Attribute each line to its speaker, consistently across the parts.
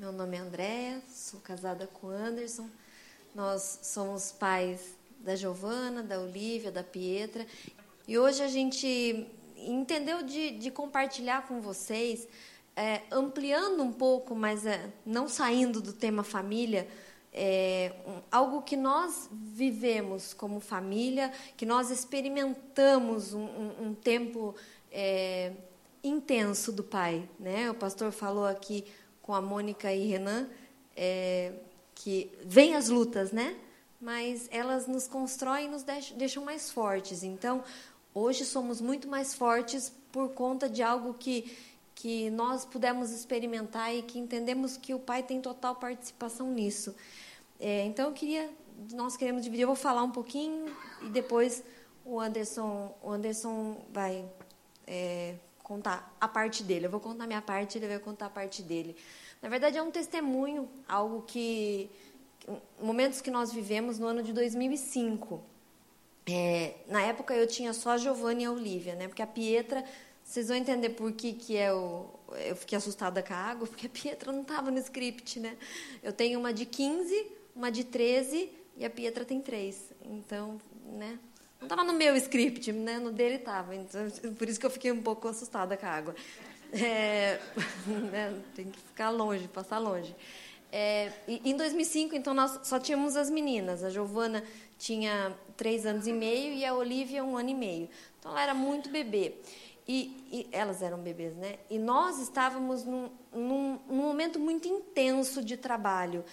Speaker 1: Meu nome é Andréa, sou casada com Anderson. Nós somos pais da Giovana, da Olivia, da Pietra. E hoje a gente entendeu de, de compartilhar com vocês, é, ampliando um pouco, mas é, não saindo do tema família, é, um, algo que nós vivemos como família, que nós experimentamos um, um, um tempo é, intenso do pai. Né? O pastor falou aqui com a Mônica e Renan é, que vem as lutas, né? mas elas nos constroem e nos deixam mais fortes. Então, hoje somos muito mais fortes por conta de algo que que nós pudemos experimentar e que entendemos que o pai tem total participação nisso. É, então eu queria, nós queremos dividir. Eu vou falar um pouquinho e depois o Anderson, o Anderson vai é, contar a parte dele. Eu vou contar a minha parte, ele vai contar a parte dele. Na verdade é um testemunho, algo que momentos que nós vivemos no ano de 2005. É, na época eu tinha só a Giovanna e a Olivia, né? Porque a Pietra vocês vão entender por que, que é o, eu fiquei assustada com a água, porque a Pietra não estava no script, né? Eu tenho uma de 15, uma de 13 e a Pietra tem 3. Então, né? Não estava no meu script, né? No dele estava. Então, por isso que eu fiquei um pouco assustada com a água. É, né? Tem que ficar longe, passar longe. É, em 2005, então, nós só tínhamos as meninas. A Giovana tinha três anos e meio e a Olivia um ano e meio. Então, ela era muito bebê. E, e, elas eram bebês, né? E nós estávamos num, num, num momento muito intenso de trabalho.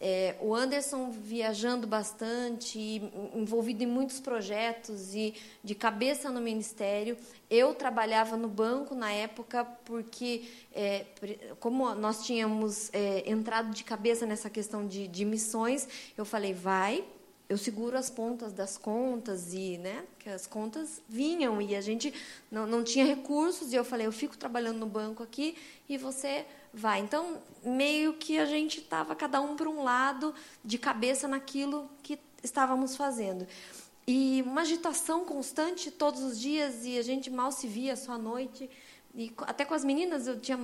Speaker 1: É, o Anderson viajando bastante, envolvido em muitos projetos e de cabeça no ministério. Eu trabalhava no banco na época porque, é, como nós tínhamos é, entrado de cabeça nessa questão de, de missões, eu falei, vai, eu seguro as pontas das contas e né que as contas vinham e a gente não, não tinha recursos e eu falei eu fico trabalhando no banco aqui e você vai então meio que a gente estava cada um para um lado de cabeça naquilo que estávamos fazendo e uma agitação constante todos os dias e a gente mal se via só à noite e até com as meninas eu tinha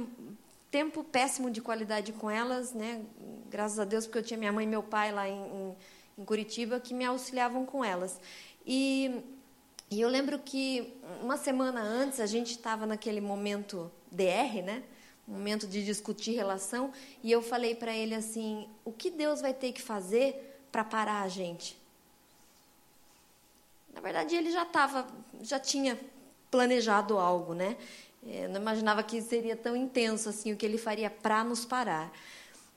Speaker 1: tempo péssimo de qualidade com elas né graças a Deus porque eu tinha minha mãe e meu pai lá em, em Curitiba que me auxiliavam com elas. E, e eu lembro que uma semana antes a gente estava naquele momento DR, né? Momento de discutir relação, e eu falei para ele assim: o que Deus vai ter que fazer para parar a gente? Na verdade, ele já estava, já tinha planejado algo, né? Eu não imaginava que seria tão intenso assim o que ele faria para nos parar.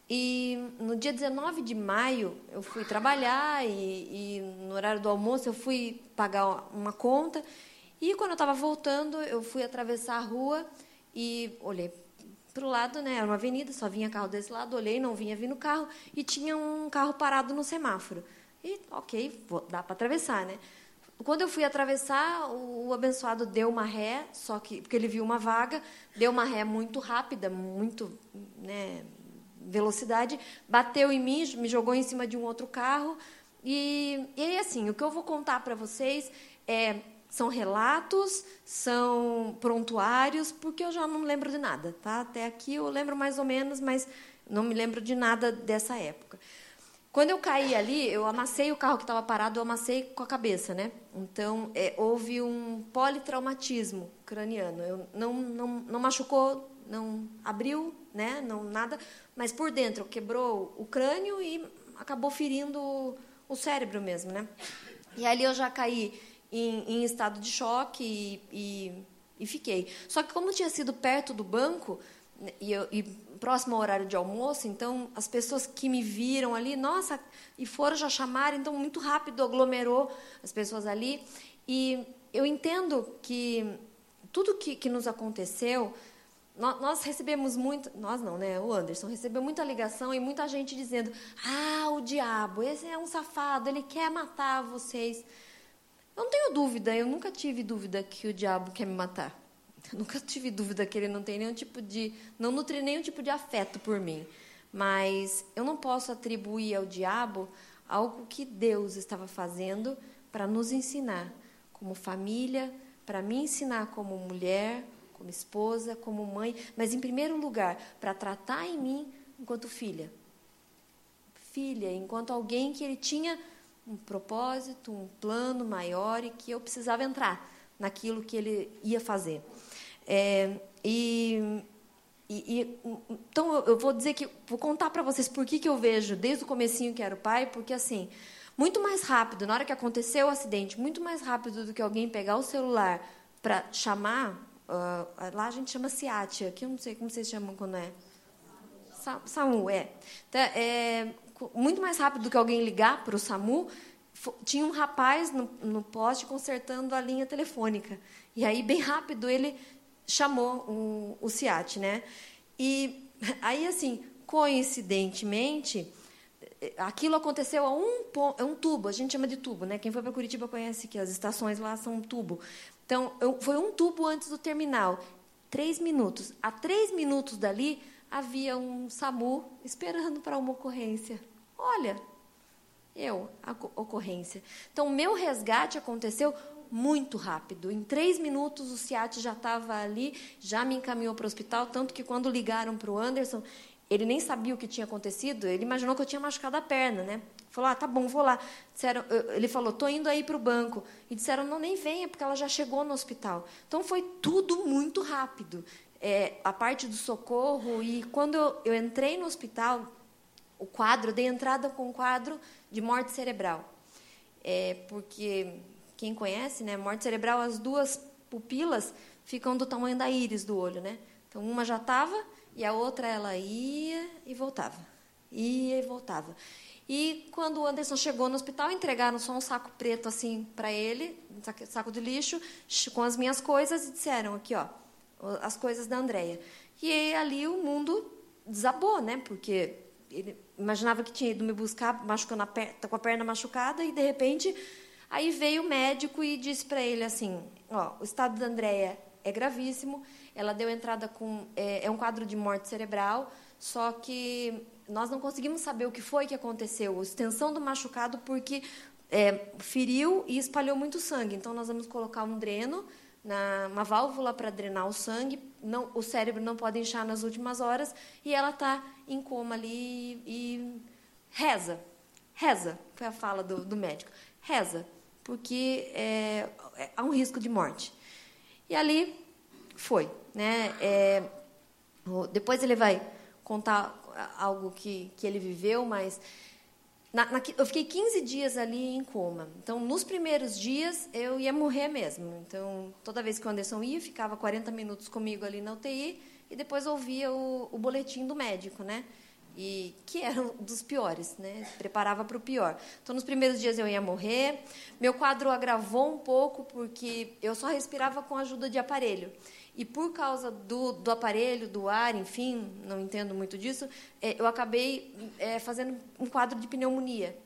Speaker 1: E no dia 19 de maio eu fui trabalhar e, e, no horário do almoço eu fui pagar uma conta e quando eu estava voltando eu fui atravessar a rua e olhei para o lado, né? Era uma avenida, só vinha carro desse lado, olhei, não vinha vindo carro e tinha um carro parado no semáforo. E ok, vou, dá para atravessar, né? Quando eu fui atravessar, o, o abençoado deu uma ré, só que porque ele viu uma vaga, deu uma ré muito rápida, muito, né? velocidade, bateu em mim, me jogou em cima de um outro carro. E, e assim, o que eu vou contar para vocês é, são relatos, são prontuários, porque eu já não lembro de nada. Tá? Até aqui eu lembro mais ou menos, mas não me lembro de nada dessa época. Quando eu caí ali, eu amassei o carro que estava parado, eu amassei com a cabeça, né? Então, é, houve um politraumatismo craniano. Eu não, não, não machucou, não abriu, né? Não nada, mas por dentro quebrou o crânio e acabou ferindo o cérebro mesmo, né? E ali eu já caí em, em estado de choque e, e, e, fiquei. Só que como tinha sido perto do banco né, e, eu, e próximo ao horário de almoço, então as pessoas que me viram ali, nossa, e foram já chamar, então muito rápido aglomerou as pessoas ali. E eu entendo que tudo que, que nos aconteceu nós recebemos muito, nós não, né? O Anderson recebeu muita ligação e muita gente dizendo: ah, o diabo, esse é um safado, ele quer matar vocês. Eu não tenho dúvida, eu nunca tive dúvida que o diabo quer me matar. Eu nunca tive dúvida que ele não tem nenhum tipo de, não nutre nenhum tipo de afeto por mim. Mas eu não posso atribuir ao diabo algo que Deus estava fazendo para nos ensinar como família, para me ensinar como mulher, como esposa, como mãe, mas em primeiro lugar, para tratar em mim enquanto filha. Filha, enquanto alguém que ele tinha um propósito, um plano maior e que eu precisava entrar naquilo que ele ia fazer. É, e, e, e, então eu vou dizer que vou contar para vocês por que, que eu vejo desde o comecinho que era o pai, porque assim muito mais rápido na hora que aconteceu o acidente, muito mais rápido do que alguém pegar o celular para chamar uh, lá a gente chama SIAT, aqui eu não sei como vocês chamam quando é SAMU é. Então, é muito mais rápido do que alguém ligar para o SAMU tinha um rapaz no, no poste consertando a linha telefônica. E aí, bem rápido, ele chamou o, o CIAT. Né? E aí, assim, coincidentemente, aquilo aconteceu a um, um tubo, a gente chama de tubo. Né? Quem foi para Curitiba conhece que as estações lá são um tubo. Então, eu, foi um tubo antes do terminal. Três minutos. A três minutos dali, havia um SAMU esperando para uma ocorrência. Olha, eu, a ocorrência. Então, meu resgate aconteceu muito rápido. Em três minutos, o SIAT já estava ali, já me encaminhou para o hospital, tanto que quando ligaram para o Anderson, ele nem sabia o que tinha acontecido, ele imaginou que eu tinha machucado a perna, né? Falou, ah, tá bom, vou lá. Disseram, ele falou, tô indo aí para o banco. E disseram, não, nem venha, porque ela já chegou no hospital. Então, foi tudo muito rápido. É, a parte do socorro, e quando eu, eu entrei no hospital, o quadro, dei entrada com um quadro de morte cerebral. É, porque quem conhece, né, morte cerebral, as duas pupilas ficam do tamanho da íris do olho, né? Então uma já estava e a outra ela ia e voltava, ia e voltava. E quando o Anderson chegou no hospital, entregaram só um saco preto assim para ele, um saco de lixo, com as minhas coisas e disseram aqui, ó, as coisas da Andreia. E ali o mundo desabou, né? Porque ele imaginava que tinha ido me buscar, machucando a perna, tá com a perna machucada, e de repente aí veio o médico e disse para ele assim: ó, o estado da Andréia é gravíssimo, ela deu entrada com é, é, um quadro de morte cerebral, só que nós não conseguimos saber o que foi que aconteceu, a extensão do machucado, porque é, feriu e espalhou muito sangue. Então nós vamos colocar um dreno na, uma válvula para drenar o sangue, não, o cérebro não pode inchar nas últimas horas e ela está em coma ali e reza. Reza, foi a fala do, do médico. Reza, porque é, é, há um risco de morte. E ali foi. Né? É, depois ele vai contar algo que, que ele viveu, mas na, na, eu fiquei 15 dias ali em coma. Então, nos primeiros dias, eu ia morrer mesmo. Então, toda vez que o Anderson ia, ficava 40 minutos comigo ali na UTI e depois ouvia o, o boletim do médico, né? E que era um dos piores, né? Preparava para o pior. Então, nos primeiros dias eu ia morrer. Meu quadro agravou um pouco porque eu só respirava com ajuda de aparelho. E por causa do, do aparelho, do ar, enfim, não entendo muito disso, é, eu acabei é, fazendo um quadro de pneumonia.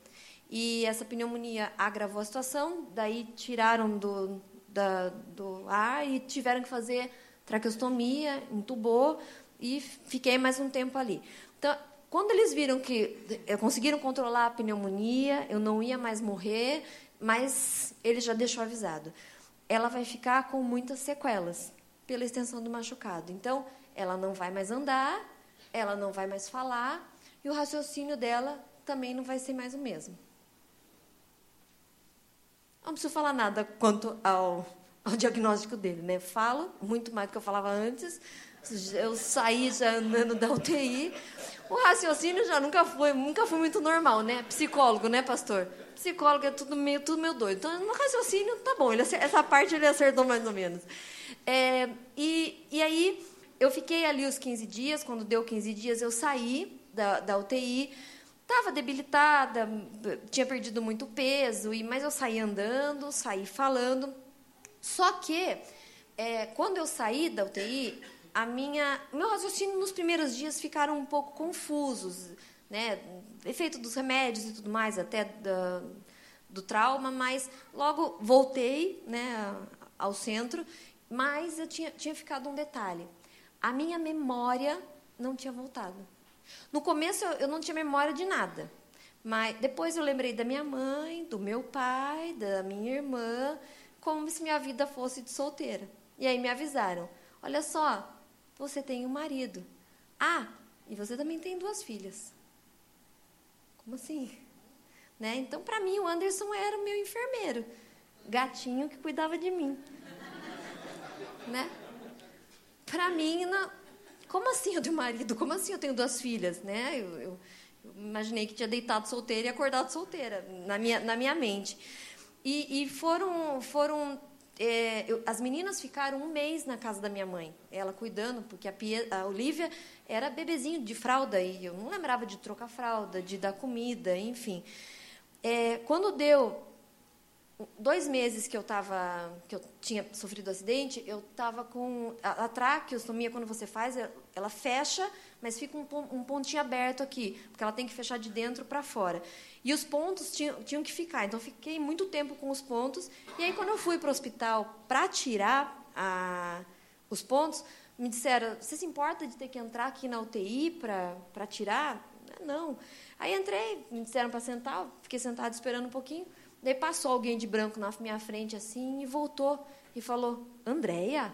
Speaker 1: E essa pneumonia agravou a situação, daí tiraram do, da, do ar e tiveram que fazer traqueostomia, entubou e fiquei mais um tempo ali. Então, quando eles viram que conseguiram controlar a pneumonia, eu não ia mais morrer, mas ele já deixou avisado. Ela vai ficar com muitas sequelas pela extensão do machucado. Então, ela não vai mais andar, ela não vai mais falar, e o raciocínio dela também não vai ser mais o mesmo. Não preciso falar nada quanto ao, ao diagnóstico dele, né? Falo muito mais do que eu falava antes. Eu saí já andando da UTI. O raciocínio já nunca foi, nunca foi muito normal, né? Psicólogo, né, pastor? Psicólogo é tudo meio, tudo meio doido. Então, no raciocínio, tá bom. Ele, essa parte ele acertou mais ou menos. É, e, e aí, eu fiquei ali os 15 dias. Quando deu 15 dias, eu saí da, da UTI. Estava debilitada, tinha perdido muito peso, e mas eu saí andando, saí falando. Só que, é, quando eu saí da UTI, a minha, meu raciocínio nos primeiros dias ficaram um pouco confusos, né? Efeito dos remédios e tudo mais, até da, do trauma, mas logo voltei, né, ao centro mas eu tinha, tinha ficado um detalhe. A minha memória não tinha voltado. No começo eu, eu não tinha memória de nada. Mas depois eu lembrei da minha mãe, do meu pai, da minha irmã, como se minha vida fosse de solteira. E aí me avisaram: olha só, você tem um marido. Ah, e você também tem duas filhas. Como assim? Né? Então, para mim, o Anderson era o meu enfermeiro, gatinho que cuidava de mim. Né? Para mim, não... como assim eu tenho marido? Como assim eu tenho duas filhas? Né? Eu, eu, eu imaginei que tinha deitado solteira e acordado solteira, na minha, na minha mente. E, e foram, foram é, eu, as meninas ficaram um mês na casa da minha mãe, ela cuidando, porque a, Pia, a Olivia era bebezinho de fralda e eu não lembrava de trocar fralda, de dar comida, enfim. É, quando deu dois meses que eu tava, que eu tinha sofrido acidente, eu estava com a, a traqueostomia quando você faz, ela fecha, mas fica um, um pontinho aberto aqui, porque ela tem que fechar de dentro para fora. E os pontos tinham, tinham que ficar. Então, fiquei muito tempo com os pontos. E aí, quando eu fui para o hospital para tirar a, os pontos, me disseram: Você se importa de ter que entrar aqui na UTI para tirar? Não. Aí entrei, me disseram para sentar, fiquei sentado esperando um pouquinho. Daí passou alguém de branco na minha frente assim e voltou e falou: Andréia?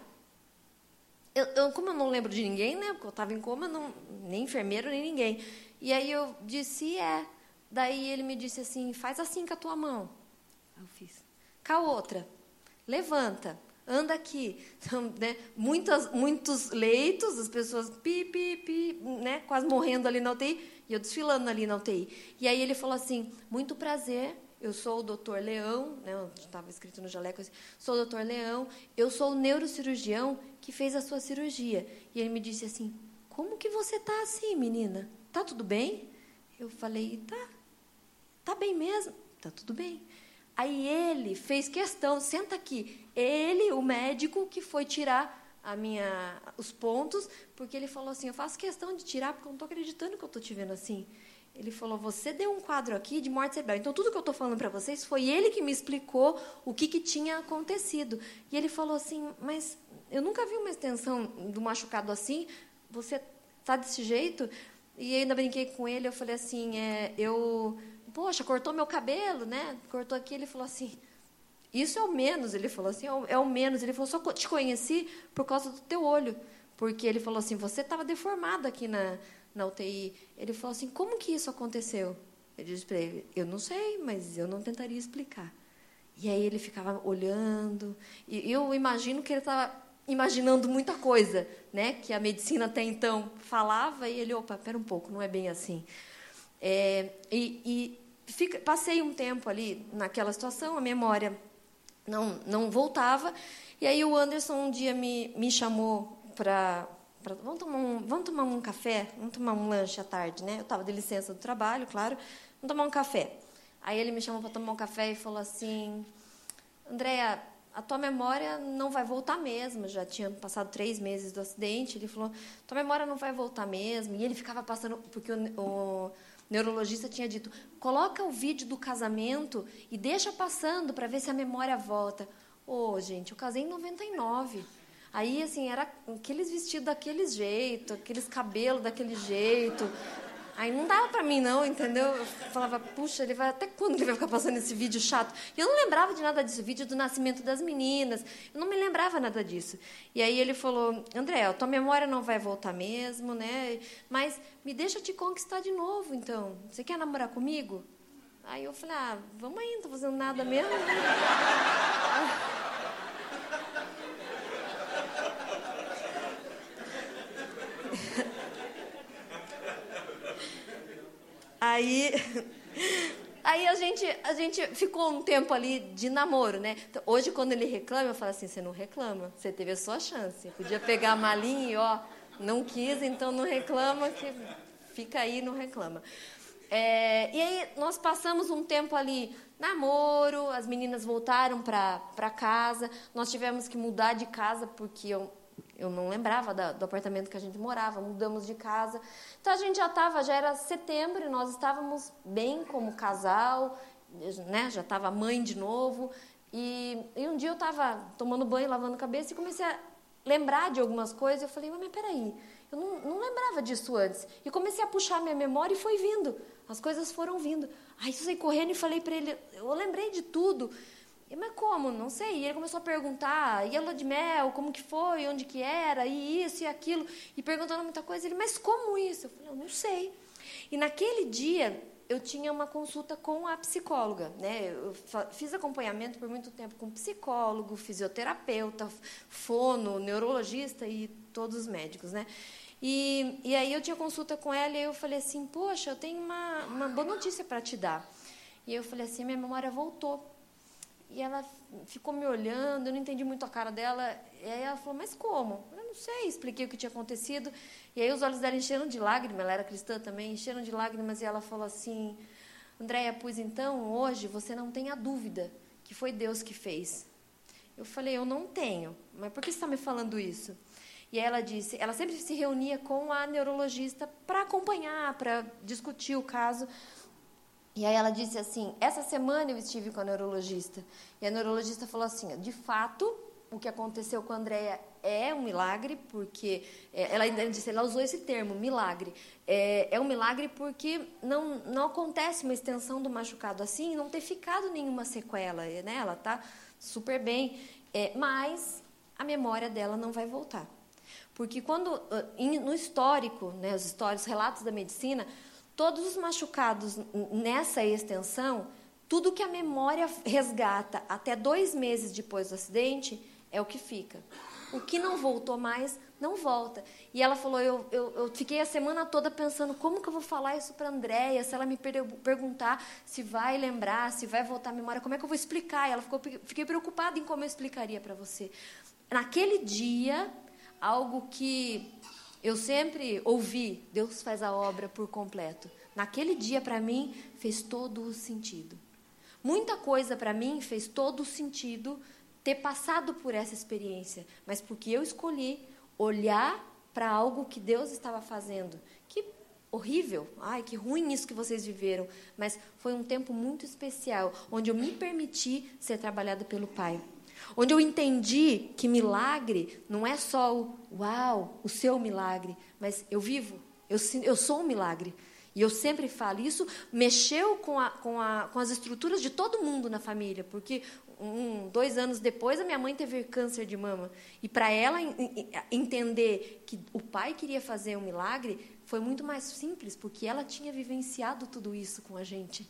Speaker 1: Eu, eu, como eu não lembro de ninguém, né? Porque eu estava em coma, não, nem enfermeiro, nem ninguém. E aí eu disse: É. Daí ele me disse assim: faz assim com a tua mão. Eu fiz. Com a outra. Levanta. Anda aqui. Então, né, muitas, muitos leitos, as pessoas pi, pi, pi, né, quase morrendo ali na UTI, e eu desfilando ali na UTI. E aí ele falou assim: muito prazer, eu sou o doutor Leão, né, estava escrito no jaleco assim, sou o doutor Leão, eu sou o neurocirurgião que fez a sua cirurgia. E ele me disse assim: como que você está assim, menina? Tá tudo bem? Eu falei: tá. Tá bem mesmo? Tá tudo bem. Aí ele fez questão, senta aqui. Ele, o médico, que foi tirar a minha, os pontos, porque ele falou assim: eu faço questão de tirar, porque eu não estou acreditando que eu estou te vendo assim. Ele falou: você deu um quadro aqui de morte cerebral. Então, tudo que eu estou falando para vocês foi ele que me explicou o que, que tinha acontecido. E ele falou assim: mas eu nunca vi uma extensão do machucado assim. Você está desse jeito? E ainda brinquei com ele. Eu falei assim: é, eu poxa, cortou meu cabelo, né? Cortou aqui. Ele falou assim, isso é o menos. Ele falou assim, é o é menos. Ele falou, só te conheci por causa do teu olho. Porque ele falou assim, você estava deformado aqui na, na UTI. Ele falou assim, como que isso aconteceu? Eu disse para ele, eu não sei, mas eu não tentaria explicar. E aí ele ficava olhando. E eu imagino que ele estava imaginando muita coisa, né? Que a medicina até então falava. E ele, opa, espera um pouco, não é bem assim. É, e, e fica, passei um tempo ali naquela situação, a memória não, não voltava. E aí o Anderson um dia me, me chamou para. Vamos tomar, um, vamos tomar um café? Vamos tomar um lanche à tarde, né? Eu estava de licença do trabalho, claro. Vamos tomar um café. Aí ele me chamou para tomar um café e falou assim: Andréia, a tua memória não vai voltar mesmo. Já tinha passado três meses do acidente. Ele falou: tua memória não vai voltar mesmo. E ele ficava passando, porque o, o neurologista tinha dito: coloca o vídeo do casamento e deixa passando para ver se a memória volta. Ô, oh, gente, eu casei em 99. Aí, assim, era aqueles vestidos daquele jeito, aqueles cabelos daquele jeito. Aí não dava para mim, não, entendeu? Eu falava, puxa, ele vai até quando ele vai ficar passando esse vídeo chato? E eu não lembrava de nada disso, vídeo do nascimento das meninas. Eu não me lembrava nada disso. E aí ele falou, André, a tua memória não vai voltar mesmo, né? Mas me deixa te conquistar de novo, então. Você quer namorar comigo? Aí eu falei, ah, vamos aí, não tô fazendo nada mesmo. Aí, aí a gente, a gente ficou um tempo ali de namoro, né? Então, hoje, quando ele reclama, eu falo assim: você não reclama, você teve a sua chance. Podia pegar a malinha e, ó, não quis, então não reclama, que fica aí, não reclama. É, e aí nós passamos um tempo ali namoro, as meninas voltaram para casa, nós tivemos que mudar de casa porque eu eu não lembrava da, do apartamento que a gente morava, mudamos de casa. Então a gente já estava, já era setembro, nós estávamos bem como casal, né? já estava mãe de novo. E, e um dia eu estava tomando banho, lavando cabeça e comecei a lembrar de algumas coisas. Eu falei, mas peraí, eu não, não lembrava disso antes. E comecei a puxar minha memória e foi vindo. As coisas foram vindo. Aí eu saí correndo e falei para ele, eu lembrei de tudo. Mas como? Não sei. E ele começou a perguntar, e a lua de mel, como que foi, onde que era, e isso e aquilo, e perguntando muita coisa. Ele, mas como isso? Eu falei, eu não sei. E naquele dia, eu tinha uma consulta com a psicóloga, né? Eu fiz acompanhamento por muito tempo com psicólogo, fisioterapeuta, fono, neurologista e todos os médicos, né? E, e aí eu tinha consulta com ela e eu falei assim, poxa, eu tenho uma, uma boa notícia para te dar. E eu falei assim, minha memória voltou. E ela ficou me olhando, eu não entendi muito a cara dela. E aí ela falou, mas como? Eu não sei, expliquei o que tinha acontecido. E aí os olhos dela encheram de lágrimas, ela era cristã também, encheram de lágrimas e ela falou assim, Andréia, pois então, hoje você não tem a dúvida que foi Deus que fez. Eu falei, eu não tenho, mas por que você está me falando isso? E ela disse, ela sempre se reunia com a neurologista para acompanhar, para discutir o caso. E aí ela disse assim: essa semana eu estive com a neurologista. E a neurologista falou assim: de fato, o que aconteceu com a Andrea é um milagre, porque é, ela ainda disse, ela usou esse termo, milagre. É, é um milagre porque não, não acontece uma extensão do machucado assim, não ter ficado nenhuma sequela, né? Ela está super bem, é, mas a memória dela não vai voltar. Porque quando, no histórico, né, os histórios, relatos da medicina, Todos os machucados nessa extensão, tudo que a memória resgata até dois meses depois do acidente é o que fica. O que não voltou mais, não volta. E ela falou: eu, eu, eu fiquei a semana toda pensando como que eu vou falar isso para a Andréia, se ela me perguntar se vai lembrar, se vai voltar a memória, como é que eu vou explicar? E ela ficou, fiquei preocupada em como eu explicaria para você. Naquele dia, algo que eu sempre ouvi, Deus faz a obra por completo. Naquele dia, para mim, fez todo o sentido. Muita coisa para mim fez todo o sentido ter passado por essa experiência, mas porque eu escolhi olhar para algo que Deus estava fazendo. Que horrível, ai, que ruim isso que vocês viveram, mas foi um tempo muito especial, onde eu me permiti ser trabalhada pelo Pai. Onde eu entendi que milagre não é só o uau, o seu milagre, mas eu vivo, eu, eu sou um milagre. E eu sempre falo, isso mexeu com, a, com, a, com as estruturas de todo mundo na família, porque um, dois anos depois a minha mãe teve câncer de mama. E para ela entender que o pai queria fazer um milagre, foi muito mais simples, porque ela tinha vivenciado tudo isso com a gente.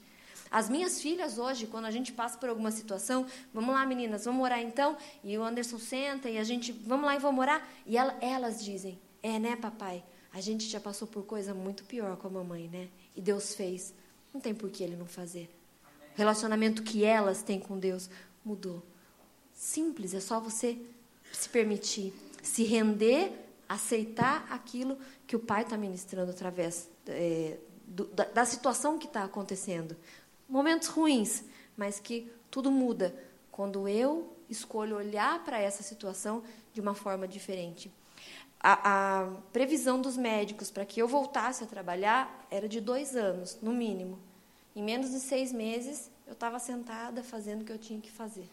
Speaker 1: As minhas filhas hoje, quando a gente passa por alguma situação, vamos lá, meninas, vamos orar então? E o Anderson senta e a gente, vamos lá e vamos orar? E ela, elas dizem, é, né, papai? A gente já passou por coisa muito pior com a mamãe, né? E Deus fez. Não tem por que ele não fazer. O relacionamento que elas têm com Deus mudou. Simples, é só você se permitir, se render, aceitar aquilo que o Pai está ministrando através é, do, da, da situação que está acontecendo momentos ruins, mas que tudo muda quando eu escolho olhar para essa situação de uma forma diferente. A, a previsão dos médicos para que eu voltasse a trabalhar era de dois anos, no mínimo. Em menos de seis meses, eu estava sentada fazendo o que eu tinha que fazer.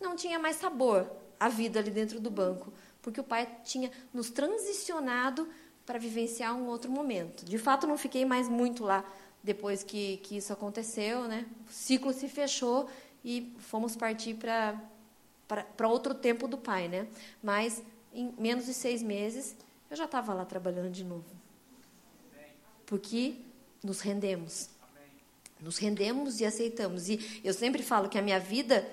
Speaker 1: Não tinha mais sabor a vida ali dentro do banco, porque o pai tinha nos transicionado para vivenciar um outro momento. De fato, não fiquei mais muito lá depois que, que isso aconteceu, né? O ciclo se fechou e fomos partir para outro tempo do pai, né? Mas em menos de seis meses eu já estava lá trabalhando de novo, porque nos rendemos, nos rendemos e aceitamos. E eu sempre falo que a minha vida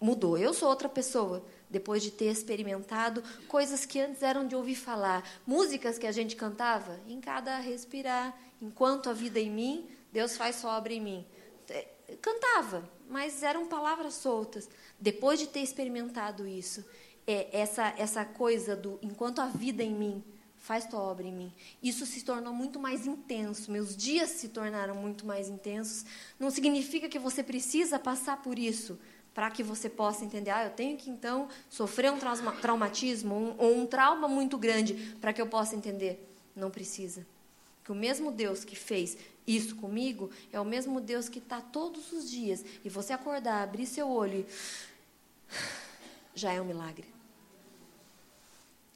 Speaker 1: mudou. Eu sou outra pessoa depois de ter experimentado coisas que antes eram de ouvir falar, músicas que a gente cantava em cada respirar, enquanto a vida em mim Deus faz sua obra em mim. É, cantava, mas eram palavras soltas. Depois de ter experimentado isso, é, essa, essa coisa do enquanto a vida em mim faz tua obra em mim, isso se tornou muito mais intenso. Meus dias se tornaram muito mais intensos. Não significa que você precisa passar por isso para que você possa entender, ah, eu tenho que então sofrer um traumatismo um, ou um trauma muito grande para que eu possa entender. Não precisa. Que o mesmo Deus que fez isso comigo é o mesmo Deus que está todos os dias. E você acordar, abrir seu olho, já é um milagre.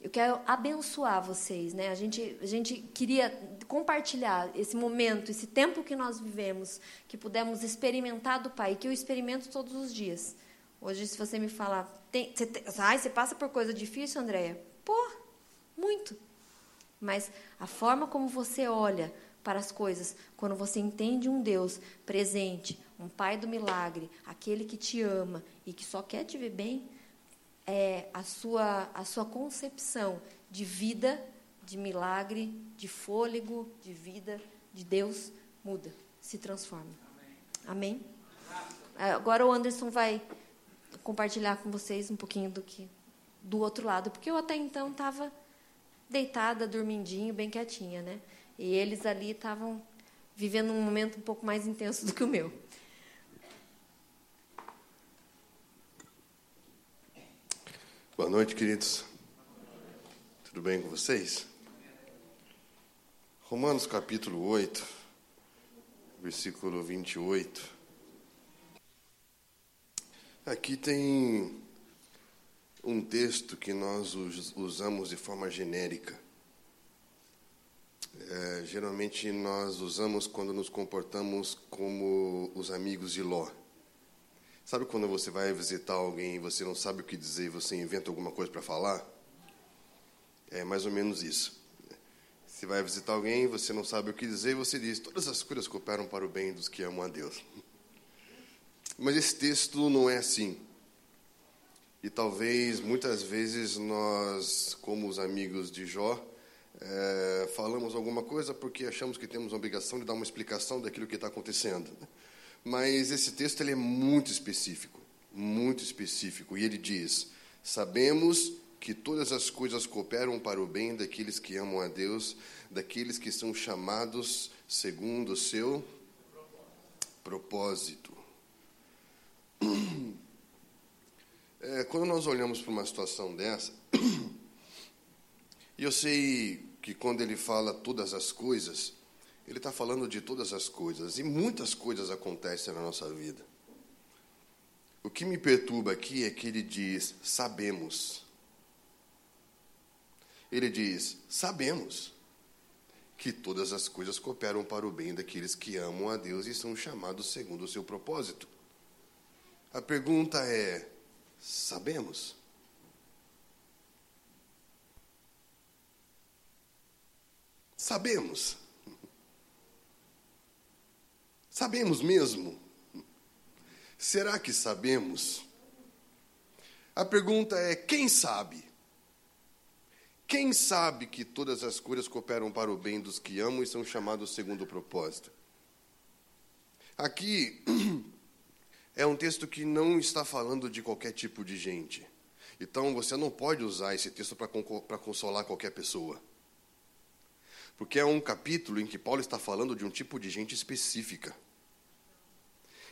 Speaker 1: Eu quero abençoar vocês, né? A gente, a gente queria compartilhar esse momento, esse tempo que nós vivemos, que pudemos experimentar do Pai, que eu experimento todos os dias. Hoje, se você me falar, tem, você, tem, ai, você passa por coisa difícil, Andréia? Pô, muito. Mas a forma como você olha para as coisas, quando você entende um Deus presente, um Pai do milagre, aquele que te ama e que só quer te ver bem, é, a, sua, a sua concepção de vida, de milagre, de fôlego, de vida, de Deus muda, se transforma. Amém? Amém? Agora o Anderson vai compartilhar com vocês um pouquinho do que do outro lado, porque eu até então estava deitada, dormindinho, bem quietinha, né? E eles ali estavam vivendo um momento um pouco mais intenso do que o meu.
Speaker 2: Boa noite, queridos. Tudo bem com vocês? Romanos capítulo 8, versículo 28. Aqui tem um texto que nós usamos de forma genérica. É, geralmente nós usamos quando nos comportamos como os amigos de Ló. Sabe quando você vai visitar alguém e você não sabe o que dizer e você inventa alguma coisa para falar? É mais ou menos isso. Você vai visitar alguém, você não sabe o que dizer e você diz: Todas as coisas cooperam para o bem dos que amam a Deus. Mas esse texto não é assim. E talvez muitas vezes nós, como os amigos de Jó, é, falamos alguma coisa porque achamos que temos a obrigação de dar uma explicação daquilo que está acontecendo. Mas esse texto ele é muito específico, muito específico. E ele diz: Sabemos que todas as coisas cooperam para o bem daqueles que amam a Deus, daqueles que são chamados segundo o seu propósito. É, quando nós olhamos para uma situação dessa, e eu sei que quando ele fala todas as coisas, ele está falando de todas as coisas, e muitas coisas acontecem na nossa vida. O que me perturba aqui é que ele diz: sabemos. Ele diz: sabemos que todas as coisas cooperam para o bem daqueles que amam a Deus e são chamados segundo o seu propósito. A pergunta é: sabemos? Sabemos. Sabemos mesmo? Será que sabemos? A pergunta é: quem sabe? Quem sabe que todas as coisas cooperam para o bem dos que amam e são chamados segundo o propósito? Aqui é um texto que não está falando de qualquer tipo de gente. Então você não pode usar esse texto para consolar qualquer pessoa. Porque é um capítulo em que Paulo está falando de um tipo de gente específica.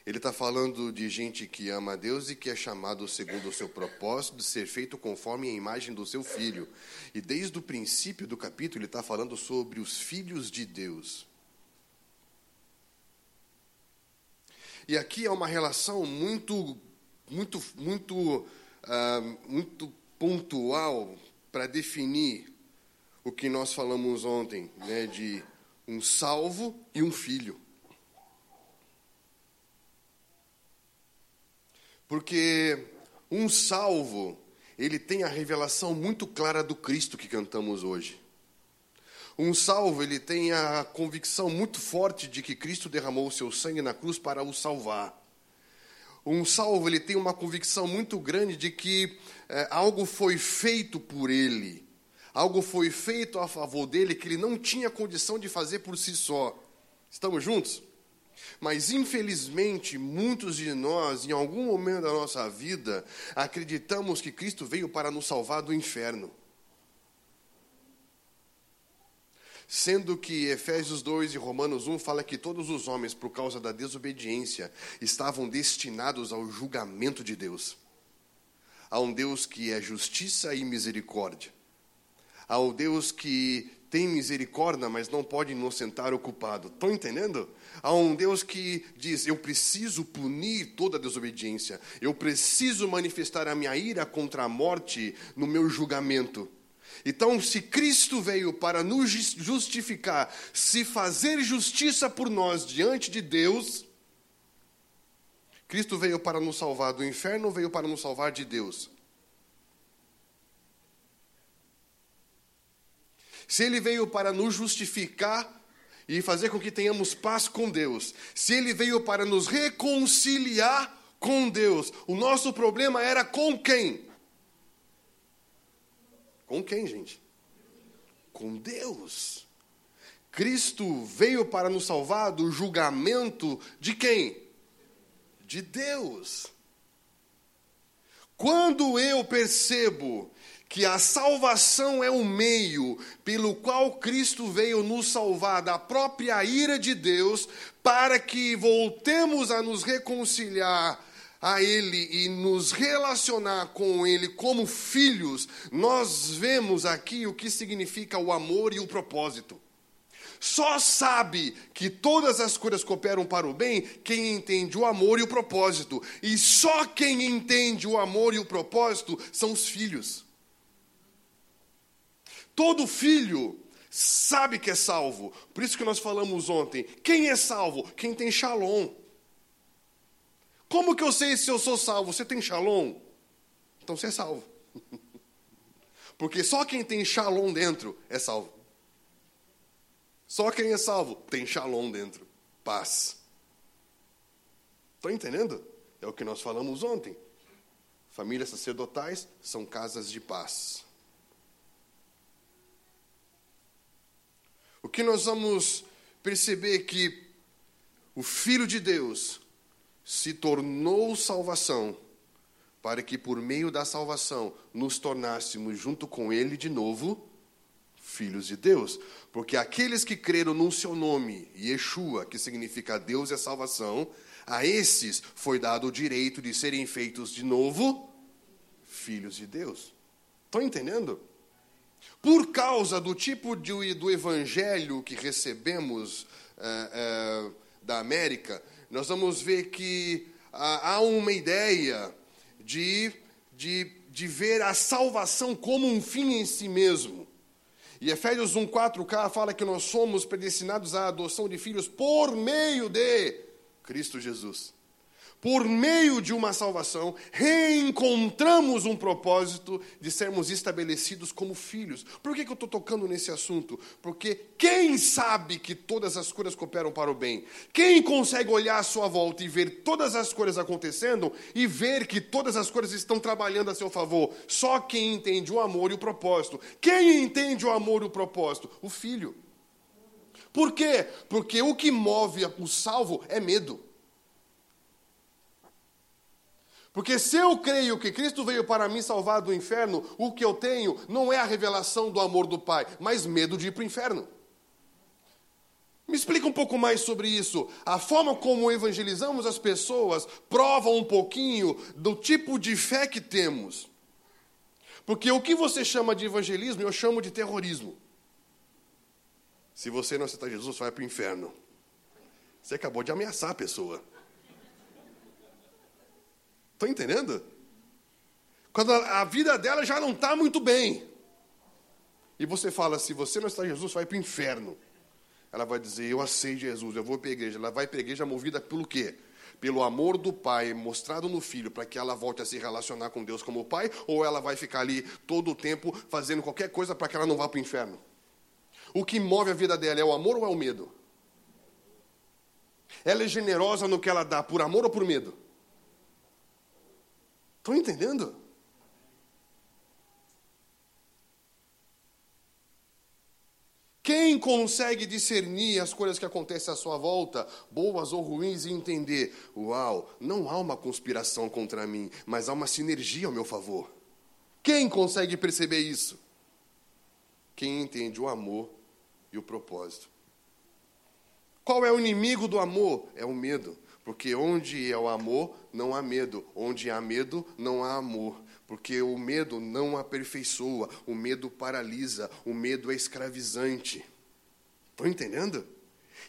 Speaker 2: Ele está falando de gente que ama a Deus e que é chamado segundo o seu propósito de ser feito conforme a imagem do seu filho. E desde o princípio do capítulo, ele está falando sobre os filhos de Deus. E aqui é uma relação muito, muito, muito, uh, muito pontual para definir o que nós falamos ontem, né, de um salvo e um filho. Porque um salvo, ele tem a revelação muito clara do Cristo que cantamos hoje. Um salvo, ele tem a convicção muito forte de que Cristo derramou o seu sangue na cruz para o salvar. Um salvo, ele tem uma convicção muito grande de que é, algo foi feito por ele, algo foi feito a favor dele que ele não tinha condição de fazer por si só. Estamos juntos? Mas, infelizmente, muitos de nós, em algum momento da nossa vida, acreditamos que Cristo veio para nos salvar do inferno. Sendo que Efésios 2 e Romanos 1 fala que todos os homens, por causa da desobediência, estavam destinados ao julgamento de Deus. A um Deus que é justiça e misericórdia. Ao Deus que tem misericórdia, mas não pode inocentar o culpado. Estão entendendo? Há um Deus que diz: Eu preciso punir toda desobediência, eu preciso manifestar a minha ira contra a morte no meu julgamento. Então, se Cristo veio para nos justificar, se fazer justiça por nós diante de Deus, Cristo veio para nos salvar do inferno veio para nos salvar de Deus? Se ele veio para nos justificar e fazer com que tenhamos paz com Deus, se ele veio para nos reconciliar com Deus, o nosso problema era com quem? Com quem, gente? Com Deus. Cristo veio para nos salvar do julgamento de quem? De Deus. Quando eu percebo que a salvação é o meio pelo qual Cristo veio nos salvar da própria ira de Deus, para que voltemos a nos reconciliar a Ele e nos relacionar com Ele como filhos, nós vemos aqui o que significa o amor e o propósito. Só sabe que todas as coisas cooperam para o bem quem entende o amor e o propósito. E só quem entende o amor e o propósito são os filhos. Todo filho sabe que é salvo. Por isso que nós falamos ontem. Quem é salvo? Quem tem shalom. Como que eu sei se eu sou salvo? Você tem shalom? Então você é salvo. Porque só quem tem shalom dentro é salvo. Só quem é salvo tem shalom dentro. Paz. Estão entendendo? É o que nós falamos ontem. Famílias sacerdotais são casas de paz. O que nós vamos perceber que o Filho de Deus se tornou salvação para que por meio da salvação nos tornássemos junto com Ele de novo filhos de Deus. Porque aqueles que creram no seu nome, Yeshua, que significa Deus é salvação, a esses foi dado o direito de serem feitos de novo filhos de Deus. Estão entendendo? Por causa do tipo de, do evangelho que recebemos é, é, da América, nós vamos ver que há uma ideia de, de, de ver a salvação como um fim em si mesmo. E Efésios 1,4K fala que nós somos predestinados à adoção de filhos por meio de Cristo Jesus por meio de uma salvação, reencontramos um propósito de sermos estabelecidos como filhos. Por que, que eu estou tocando nesse assunto? Porque quem sabe que todas as coisas cooperam para o bem? Quem consegue olhar à sua volta e ver todas as coisas acontecendo e ver que todas as coisas estão trabalhando a seu favor? Só quem entende o amor e o propósito. Quem entende o amor e o propósito? O filho. Por quê? Porque o que move o salvo é medo. Porque se eu creio que Cristo veio para me salvar do inferno, o que eu tenho não é a revelação do amor do Pai, mas medo de ir para o inferno. Me explica um pouco mais sobre isso. A forma como evangelizamos as pessoas prova um pouquinho do tipo de fé que temos. Porque o que você chama de evangelismo, eu chamo de terrorismo. Se você não aceitar Jesus, vai para o inferno. Você acabou de ameaçar a pessoa. Estão entendendo? Quando a vida dela já não está muito bem. E você fala, se você não está Jesus, vai para o inferno. Ela vai dizer, eu aceito Jesus, eu vou para a igreja. Ela vai para a igreja movida pelo quê? Pelo amor do pai mostrado no filho, para que ela volte a se relacionar com Deus como pai, ou ela vai ficar ali todo o tempo fazendo qualquer coisa para que ela não vá para o inferno? O que move a vida dela é o amor ou é o medo? Ela é generosa no que ela dá, por amor ou por medo? Estão entendendo? Quem consegue discernir as coisas que acontecem à sua volta, boas ou ruins, e entender: uau, não há uma conspiração contra mim, mas há uma sinergia ao meu favor? Quem consegue perceber isso? Quem entende o amor e o propósito. Qual é o inimigo do amor? É o medo. Porque onde é o amor, não há medo. Onde há medo, não há amor. Porque o medo não aperfeiçoa, o medo paralisa, o medo é escravizante. Estão entendendo?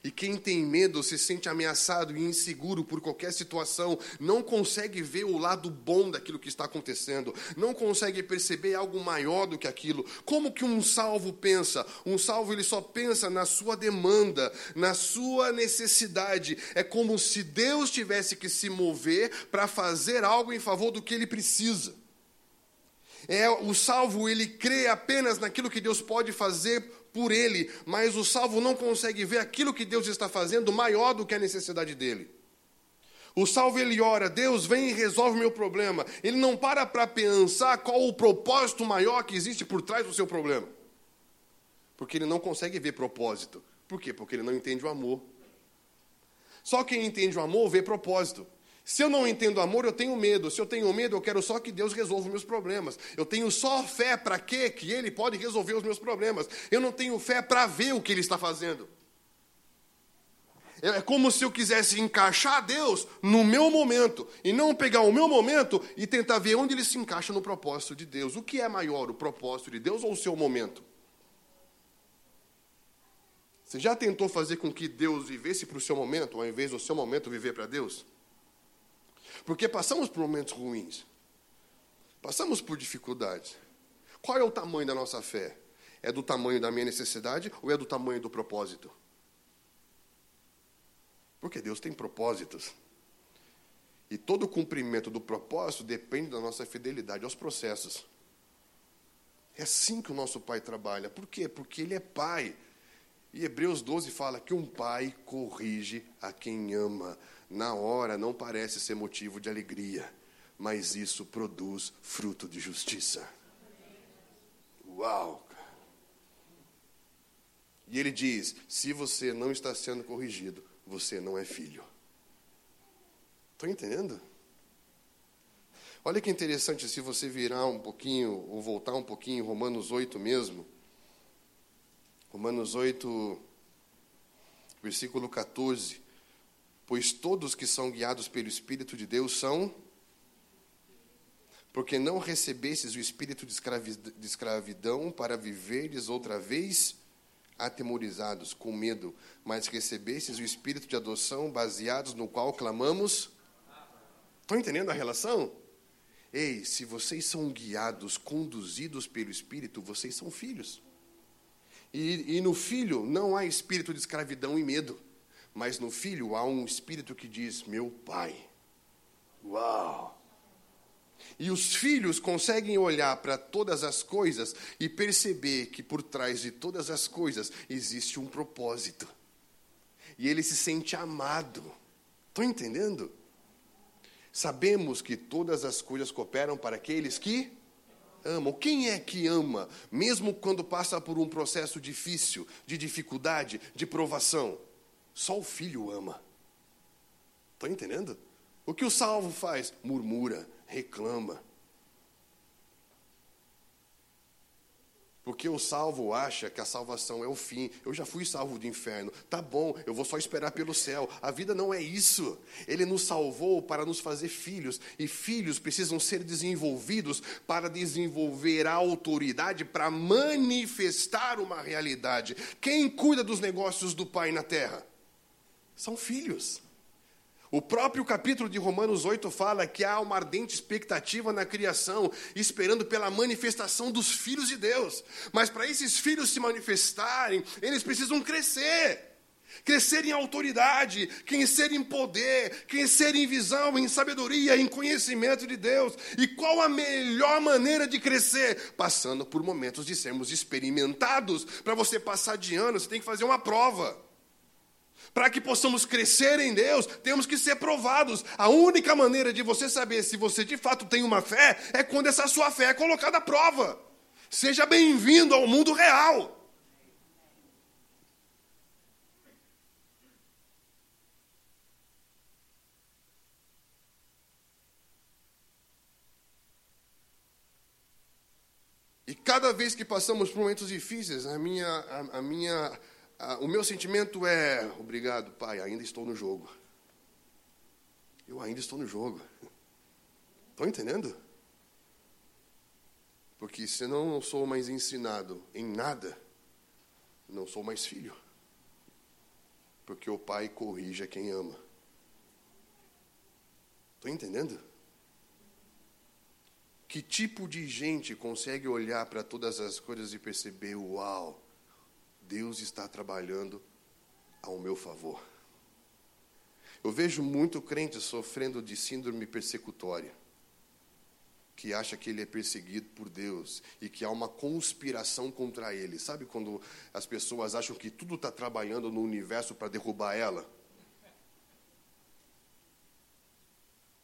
Speaker 2: E quem tem medo se sente ameaçado e inseguro por qualquer situação, não consegue ver o lado bom daquilo que está acontecendo, não consegue perceber algo maior do que aquilo. Como que um salvo pensa? Um salvo ele só pensa na sua demanda, na sua necessidade. É como se Deus tivesse que se mover para fazer algo em favor do que ele precisa. É, o salvo ele crê apenas naquilo que Deus pode fazer por ele, mas o salvo não consegue ver aquilo que Deus está fazendo maior do que a necessidade dele. O salvo ele ora, Deus vem e resolve o meu problema. Ele não para para pensar qual o propósito maior que existe por trás do seu problema. Porque ele não consegue ver propósito. Por quê? Porque ele não entende o amor. Só quem entende o amor vê propósito. Se eu não entendo amor, eu tenho medo. Se eu tenho medo, eu quero só que Deus resolva os meus problemas. Eu tenho só fé para quê? Que Ele pode resolver os meus problemas. Eu não tenho fé para ver o que Ele está fazendo. É como se eu quisesse encaixar Deus no meu momento e não pegar o meu momento e tentar ver onde ele se encaixa no propósito de Deus. O que é maior, o propósito de Deus ou o seu momento? Você já tentou fazer com que Deus vivesse para o seu momento, ao invés do seu momento viver para Deus? Porque passamos por momentos ruins. Passamos por dificuldades. Qual é o tamanho da nossa fé? É do tamanho da minha necessidade ou é do tamanho do propósito? Porque Deus tem propósitos. E todo o cumprimento do propósito depende da nossa fidelidade aos processos. É assim que o nosso pai trabalha. Por quê? Porque ele é pai. E Hebreus 12 fala que um pai corrige a quem ama na hora não parece ser motivo de alegria, mas isso produz fruto de justiça. Uau! E ele diz: se você não está sendo corrigido, você não é filho. Estão entendendo? Olha que interessante se você virar um pouquinho, ou voltar um pouquinho, Romanos 8 mesmo. Romanos 8, versículo 14 pois todos que são guiados pelo Espírito de Deus são. Porque não recebestes o espírito de escravidão para viveres outra vez atemorizados, com medo, mas recebestes o espírito de adoção baseados no qual clamamos. Estão entendendo a relação? Ei, se vocês são guiados, conduzidos pelo Espírito, vocês são filhos. E, e no filho não há espírito de escravidão e medo. Mas no filho há um espírito que diz: Meu pai. Uau! E os filhos conseguem olhar para todas as coisas e perceber que por trás de todas as coisas existe um propósito. E ele se sente amado. Estão entendendo? Sabemos que todas as coisas cooperam para aqueles que amam. Quem é que ama, mesmo quando passa por um processo difícil, de dificuldade, de provação? Só o filho ama. Estão entendendo? O que o salvo faz? Murmura, reclama. Porque o salvo acha que a salvação é o fim. Eu já fui salvo do inferno. Tá bom, eu vou só esperar pelo céu. A vida não é isso. Ele nos salvou para nos fazer filhos. E filhos precisam ser desenvolvidos para desenvolver a autoridade, para manifestar uma realidade. Quem cuida dos negócios do Pai na terra? São filhos. O próprio capítulo de Romanos 8 fala que há uma ardente expectativa na criação, esperando pela manifestação dos filhos de Deus. Mas para esses filhos se manifestarem, eles precisam crescer. Crescer em autoridade, crescer em poder, crescer em visão, em sabedoria, em conhecimento de Deus. E qual a melhor maneira de crescer? Passando por momentos de sermos experimentados. Para você passar de ano, você tem que fazer uma prova. Para que possamos crescer em Deus, temos que ser provados. A única maneira de você saber se você de fato tem uma fé é quando essa sua fé é colocada à prova. Seja bem-vindo ao mundo real. E cada vez que passamos por momentos difíceis, a minha, a, a minha ah, o meu sentimento é: obrigado, pai, ainda estou no jogo. Eu ainda estou no jogo. Estão entendendo? Porque se não sou mais ensinado em nada, não sou mais filho. Porque o pai corrige a quem ama. Estou entendendo? Que tipo de gente consegue olhar para todas as coisas e perceber: uau, Deus está trabalhando ao meu favor? Eu vejo muito crente sofrendo de síndrome persecutória, que acha que ele é perseguido por Deus e que há uma conspiração contra ele. Sabe quando as pessoas acham que tudo está trabalhando no universo para derrubar ela?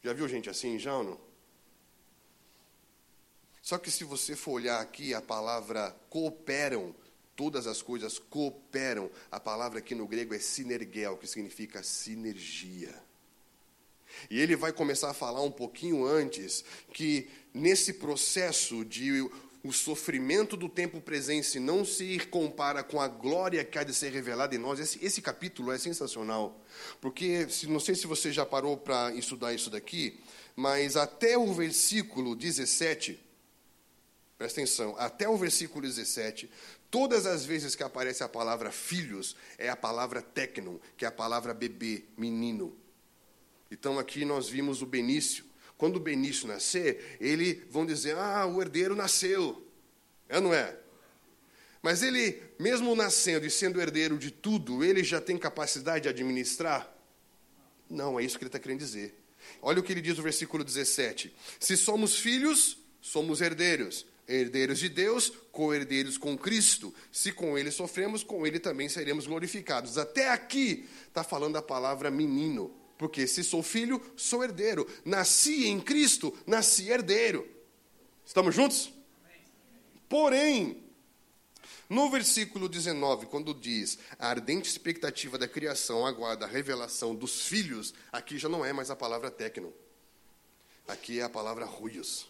Speaker 2: Já viu gente assim, já ou não? Só que se você for olhar aqui, a palavra cooperam, todas as coisas cooperam. A palavra aqui no grego é sinergel, que significa sinergia. E ele vai começar a falar um pouquinho antes que nesse processo de o sofrimento do tempo presente não se compara com a glória que há de ser revelada em nós. Esse, esse capítulo é sensacional, porque se, não sei se você já parou para estudar isso daqui, mas até o versículo 17, Presta atenção, até o versículo 17, todas as vezes que aparece a palavra filhos, é a palavra tecnon, que é a palavra bebê, menino. Então aqui nós vimos o Benício. Quando o Benício nascer, ele vão dizer: "Ah, o herdeiro nasceu". É não é? Mas ele, mesmo nascendo e sendo herdeiro de tudo, ele já tem capacidade de administrar? Não, é isso que ele está querendo dizer. Olha o que ele diz no versículo 17: Se somos filhos, somos herdeiros herdeiros de Deus, co-herdeiros com Cristo. Se com ele sofremos, com ele também seremos glorificados. Até aqui está falando a palavra menino, porque se sou filho, sou herdeiro. Nasci em Cristo, nasci herdeiro. Estamos juntos? Porém, no versículo 19, quando diz a ardente expectativa da criação aguarda a revelação dos filhos, aqui já não é mais a palavra tecno. Aqui é a palavra ruios.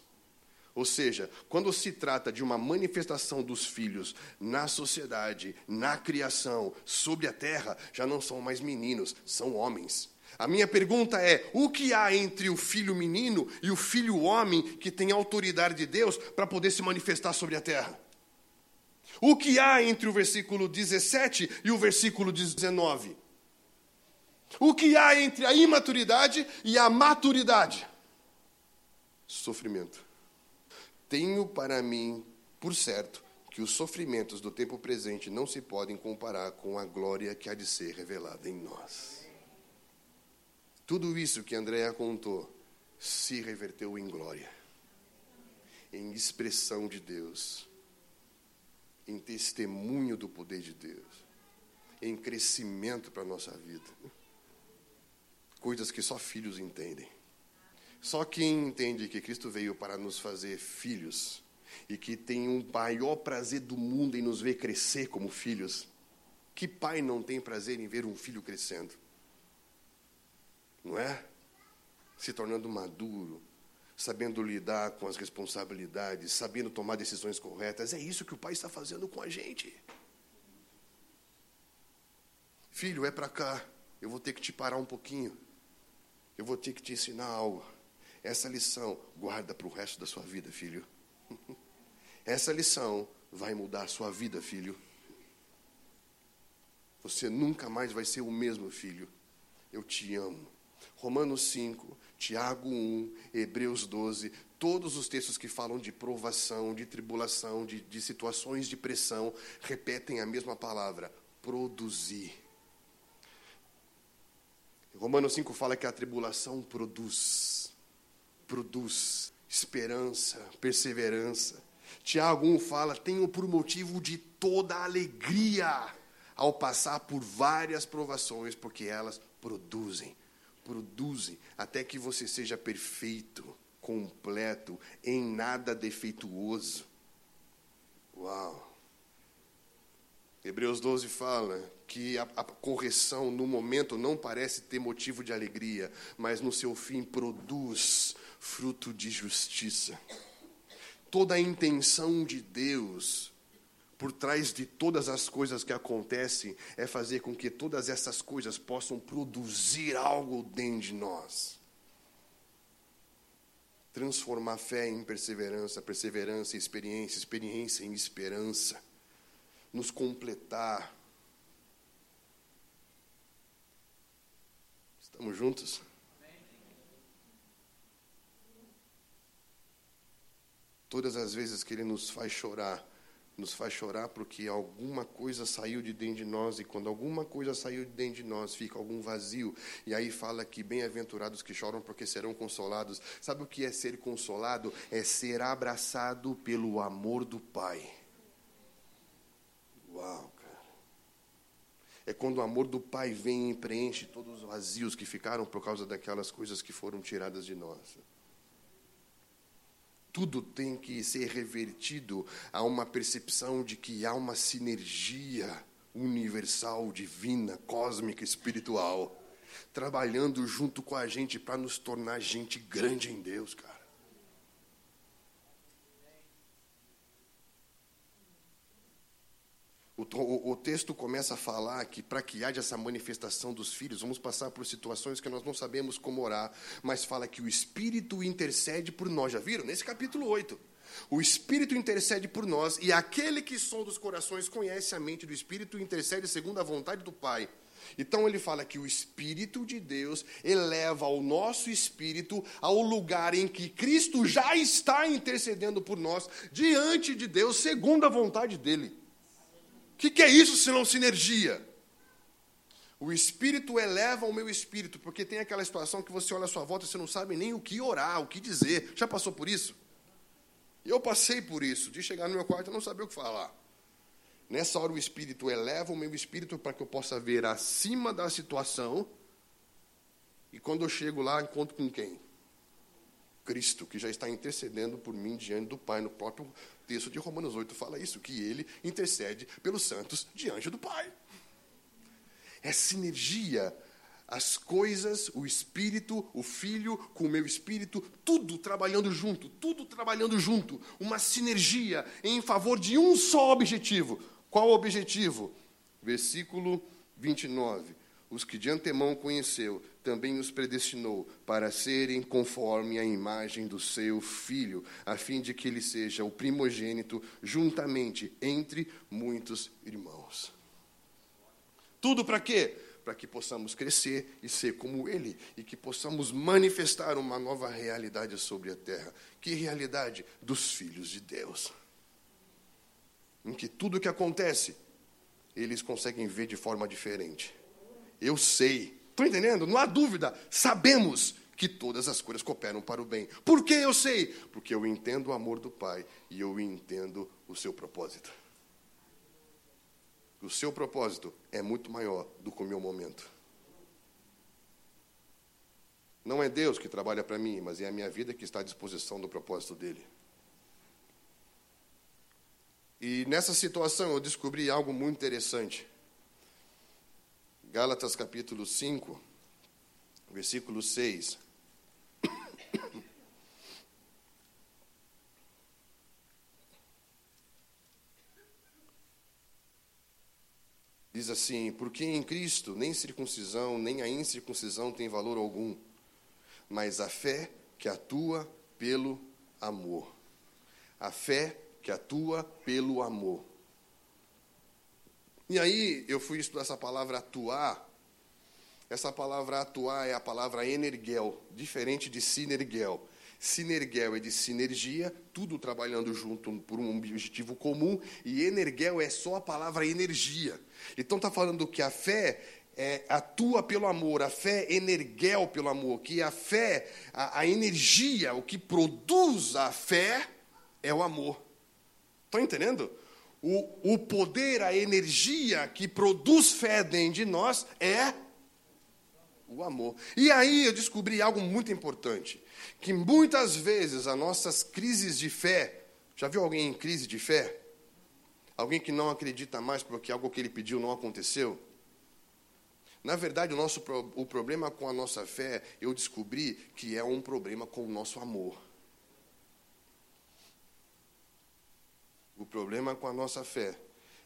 Speaker 2: Ou seja, quando se trata de uma manifestação dos filhos na sociedade, na criação, sobre a terra, já não são mais meninos, são homens. A minha pergunta é: o que há entre o filho menino e o filho homem que tem autoridade de Deus para poder se manifestar sobre a terra? O que há entre o versículo 17 e o versículo 19? O que há entre a imaturidade e a maturidade? Sofrimento. Tenho para mim, por certo, que os sofrimentos do tempo presente não se podem comparar com a glória que há de ser revelada em nós. Tudo isso que Andréa contou se reverteu em glória, em expressão de Deus, em testemunho do poder de Deus, em crescimento para a nossa vida. Coisas que só filhos entendem. Só quem entende que Cristo veio para nos fazer filhos e que tem um maior prazer do mundo em nos ver crescer como filhos, que pai não tem prazer em ver um filho crescendo? Não é? Se tornando maduro, sabendo lidar com as responsabilidades, sabendo tomar decisões corretas. É isso que o pai está fazendo com a gente. Filho, é para cá. Eu vou ter que te parar um pouquinho. Eu vou ter que te ensinar algo. Essa lição guarda para o resto da sua vida, filho. Essa lição vai mudar a sua vida, filho. Você nunca mais vai ser o mesmo, filho. Eu te amo. Romanos 5, Tiago 1, Hebreus 12, todos os textos que falam de provação, de tribulação, de, de situações de pressão, repetem a mesma palavra: produzir. Romanos 5 fala que a tribulação produz produz esperança, perseverança. Tiago 1 fala: tenho por motivo de toda alegria ao passar por várias provações, porque elas produzem, produzem, até que você seja perfeito, completo, em nada defeituoso. Uau! Hebreus 12 fala que a, a, correção no momento não parece ter motivo de alegria, mas no seu fim produz fruto de justiça. Toda a intenção de Deus por trás de todas as coisas que acontecem é fazer com que todas essas coisas possam produzir algo dentro de nós. Transformar fé em perseverança, perseverança em experiência, experiência em esperança. Nos completar. Estamos juntos? Todas as vezes que Ele nos faz chorar, nos faz chorar porque alguma coisa saiu de dentro de nós, e quando alguma coisa saiu de dentro de nós, fica algum vazio. E aí fala que bem-aventurados que choram porque serão consolados. Sabe o que é ser consolado? É ser abraçado pelo amor do Pai. Uau, cara. É quando o amor do Pai vem e preenche todos os vazios que ficaram por causa daquelas coisas que foram tiradas de nós tudo tem que ser revertido a uma percepção de que há uma sinergia universal, divina, cósmica, espiritual, trabalhando junto com a gente para nos tornar gente grande em Deus, cara. O, texto começa a falar que para que haja essa manifestação dos filhos, vamos passar por situações que nós não sabemos como orar, mas fala que o Espírito intercede por nós. Já viram? Nesse capítulo 8. O Espírito intercede por nós, e aquele que som dos corações conhece a mente do Espírito e intercede segundo a vontade do Pai. Então ele fala que o Espírito de Deus eleva o nosso espírito ao lugar em que Cristo já está intercedendo por nós diante de Deus, segundo a vontade dele que, que é isso se não sinergia? O espírito eleva o meu espírito, porque tem aquela situação que você olha à sua volta e você não sabe nem o que orar, o que dizer. Já passou por isso? Eu passei por isso, de chegar no meu quarto e não saber o que falar. Nessa hora o espírito eleva o meu espírito para que eu possa ver acima da situação. E quando eu chego lá, encontro com quem? Cristo, que já está intercedendo por mim diante do Pai, no próprio texto de Romanos 8 fala isso, que ele intercede pelos santos diante do Pai. É sinergia. As coisas, o Espírito, o Filho com o meu Espírito, tudo trabalhando junto, tudo trabalhando junto. Uma sinergia em favor de um só objetivo. Qual o objetivo? Versículo 29 os que de antemão conheceu, também os predestinou para serem conforme a imagem do seu filho, a fim de que ele seja o primogênito juntamente entre muitos irmãos. Tudo para quê? Para que possamos crescer e ser como ele e que possamos manifestar uma nova realidade sobre a terra. Que realidade? Dos filhos de Deus. Em que tudo o que acontece, eles conseguem ver de forma diferente eu sei. Estão entendendo? Não há dúvida. Sabemos que todas as coisas cooperam para o bem. Por que eu sei? Porque eu entendo o amor do Pai e eu entendo o seu propósito. O seu propósito é muito maior do que o meu momento. Não é Deus que trabalha para mim, mas é a minha vida que está à disposição do propósito dele. E nessa situação eu descobri algo muito interessante. Gálatas capítulo 5, versículo 6. Diz assim: Porque em Cristo nem circuncisão, nem a incircuncisão tem valor algum, mas a fé que atua pelo amor. A fé que atua pelo amor. E aí eu fui estudar essa palavra atuar. Essa palavra atuar é a palavra energel, diferente de sinergel. Sinergel é de sinergia, tudo trabalhando junto por um objetivo comum, e energel é só a palavra energia. Então está falando que a fé é, atua pelo amor, a fé é energel pelo amor, que a fé, a, a energia, o que produz a fé é o amor. Estão entendendo? O, o poder, a energia que produz fé dentro de nós é o amor. E aí eu descobri algo muito importante, que muitas vezes as nossas crises de fé, já viu alguém em crise de fé? Alguém que não acredita mais porque algo que ele pediu não aconteceu? Na verdade, o, nosso, o problema com a nossa fé, eu descobri que é um problema com o nosso amor. O problema com a nossa fé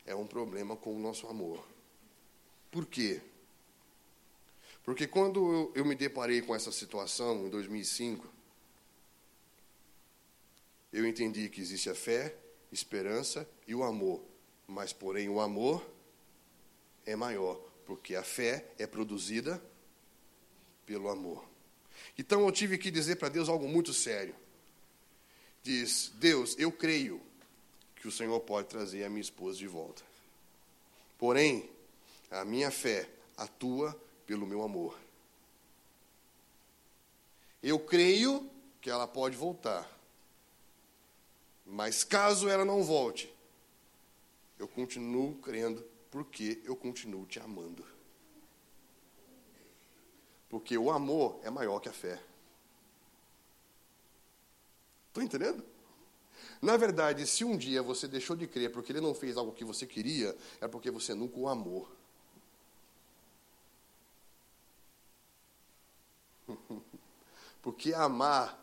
Speaker 2: é um problema com o nosso amor. Por quê? Porque quando eu, me deparei com essa situação em 2005, eu entendi que existe a fé, esperança e o amor. Mas, porém, o amor é maior, porque a fé é produzida pelo amor. Então eu tive que dizer para Deus algo muito sério. Diz: Deus, eu creio que o Senhor pode trazer a minha esposa de volta. Porém, a minha fé atua pelo meu amor. Eu creio que ela pode voltar. Mas caso ela não volte, eu continuo crendo porque eu continuo te amando. Porque o amor é maior que a fé. Estou entendendo? Na verdade, se um dia você deixou de crer porque ele não fez algo que você queria, é porque você nunca o amou. Porque amar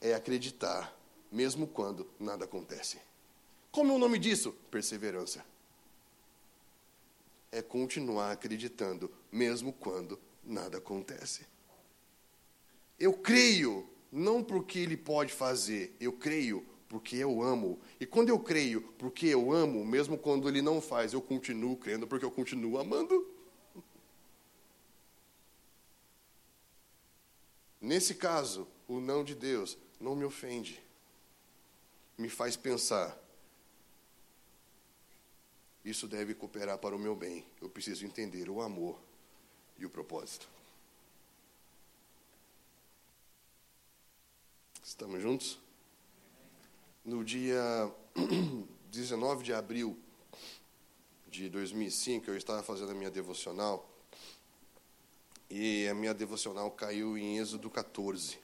Speaker 2: é acreditar, mesmo quando nada acontece. Como é o nome disso? Perseverança. É continuar acreditando, mesmo quando nada acontece. Eu creio, não porque ele pode fazer, eu creio porque eu amo. E quando eu creio porque eu amo, mesmo quando ele não faz, eu continuo crendo porque eu continuo amando. Nesse caso, o não de Deus não me ofende. Me faz pensar. Isso deve cooperar para o meu bem. Eu preciso entender o amor e o propósito. Estamos juntos? No dia 19 de abril de 2005, eu estava fazendo a minha devocional e a minha devocional caiu em Êxodo 14.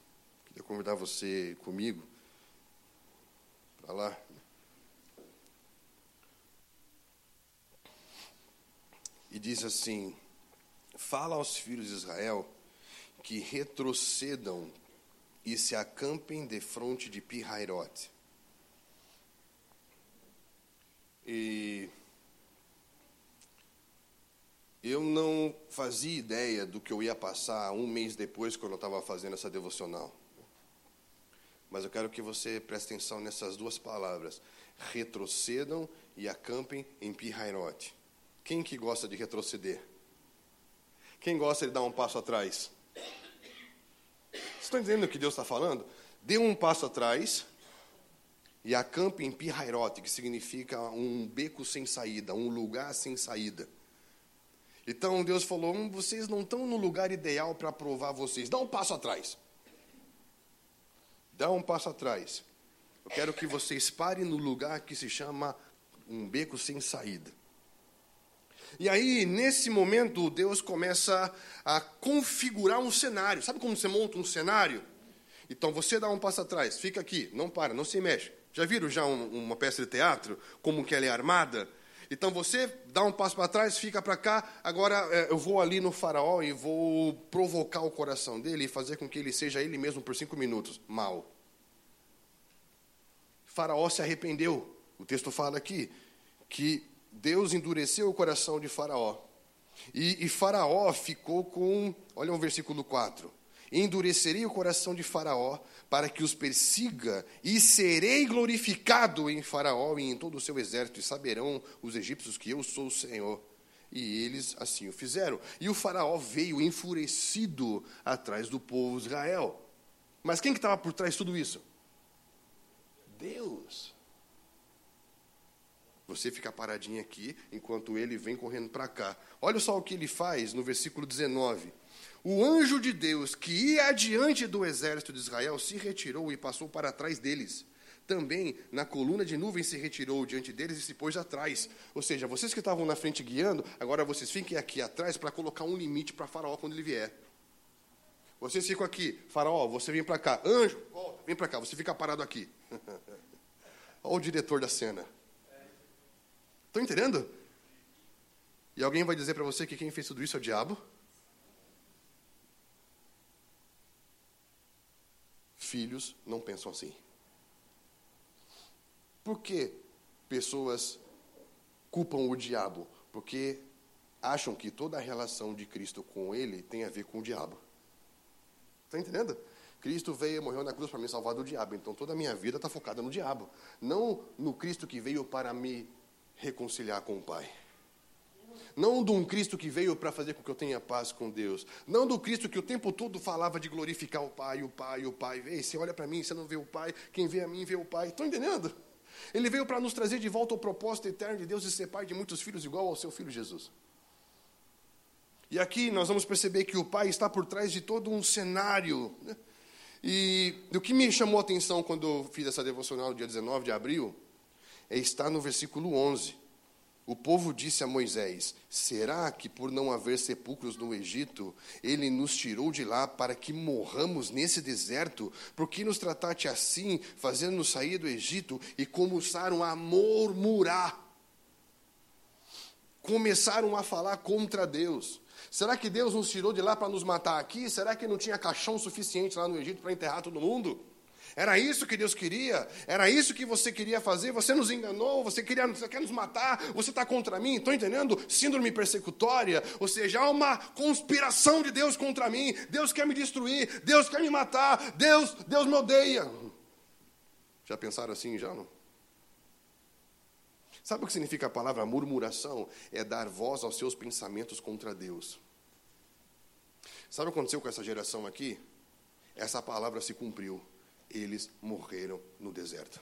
Speaker 2: Queria convidar você comigo para lá. E diz assim: Fala aos filhos de Israel que retrocedam e se acampem de frente de Pihairote. E eu não fazia ideia do que eu ia passar um mês depois, quando eu estava fazendo essa devocional. Mas eu quero que você preste atenção nessas duas palavras: retrocedam e acampem em Pihairote. Quem que gosta de retroceder? Quem gosta de dar um passo atrás? Vocês estão entendendo o que Deus está falando? Dê um passo atrás e acampe em Pihairote, que significa um beco sem saída, um lugar sem saída. Então Deus falou: hum, vocês não estão no lugar ideal para provar vocês. Dá um passo atrás. Dá um passo atrás. Eu quero que vocês parem no lugar que se chama um beco sem saída. E aí, nesse momento, Deus começa a configurar um cenário. Sabe como você monta um cenário? Então você dá um passo atrás, fica aqui, não para, não se mexe. Já viram já um, uma peça de teatro, como que ela é armada? Então você dá um passo para trás, fica para cá. Agora é, eu vou ali no faraó e vou provocar o coração dele e fazer com que ele seja ele mesmo por cinco minutos. Mal. Faraó se arrependeu. O texto fala aqui que Deus endureceu o coração de Faraó. E, e Faraó ficou com. Olha o versículo 4 endurecerei o coração de Faraó para que os persiga, e serei glorificado em Faraó e em todo o seu exército, e saberão os egípcios que eu sou o Senhor. E eles assim o fizeram. E o Faraó veio enfurecido atrás do povo de Israel. Mas quem que estava por trás de tudo isso? Deus. Você fica paradinho aqui enquanto ele vem correndo para cá. Olha só o que ele faz no versículo 19. O anjo de Deus que ia adiante do exército de Israel se retirou e passou para trás deles. Também na coluna de nuvem se retirou diante deles e se pôs atrás. Ou seja, vocês que estavam na frente guiando, agora vocês fiquem aqui atrás para colocar um limite para Faraó quando ele vier. Vocês ficam aqui, Faraó, você vem para cá. Anjo, volta, vem para cá, você fica parado aqui. Olha o diretor da cena. Estão entendendo? E alguém vai dizer para você que quem fez tudo isso é o diabo? Filhos não pensam assim. Por que pessoas culpam o diabo? Porque acham que toda a relação de Cristo com ele tem a ver com o diabo. Está entendendo? Cristo veio e morreu na cruz para me salvar do diabo. Então toda a minha vida está focada no diabo. Não no Cristo que veio para me reconciliar com o Pai. Não de um Cristo que veio para fazer com que eu tenha paz com Deus. Não do Cristo que o tempo todo falava de glorificar o Pai, o Pai, o Pai. Ei, você olha para mim, você não vê o Pai. Quem vê a mim, vê o Pai. Estão entendendo? Ele veio para nos trazer de volta ao propósito eterno de Deus de ser pai de muitos filhos, igual ao seu filho Jesus. E aqui nós vamos perceber que o Pai está por trás de todo um cenário. Né? E o que me chamou a atenção quando eu fiz essa devocional no dia 19 de abril é estar no versículo 11. O povo disse a Moisés: Será que por não haver sepulcros no Egito, ele nos tirou de lá para que morramos nesse deserto? Por que nos trataste assim, fazendo-nos sair do Egito? E começaram a murmurar. Começaram a falar contra Deus. Será que Deus nos tirou de lá para nos matar aqui? Será que não tinha caixão suficiente lá no Egito para enterrar todo mundo? Era isso que Deus queria? Era isso que você queria fazer? Você nos enganou? Você, queria, você quer nos matar? Você está contra mim? Estão entendendo? Síndrome persecutória, ou seja, há uma conspiração de Deus contra mim. Deus quer me destruir, Deus quer me matar, Deus, Deus me odeia. Já pensaram assim já não? Sabe o que significa a palavra murmuração? É dar voz aos seus pensamentos contra Deus. Sabe o que aconteceu com essa geração aqui? Essa palavra se cumpriu. Eles morreram no deserto.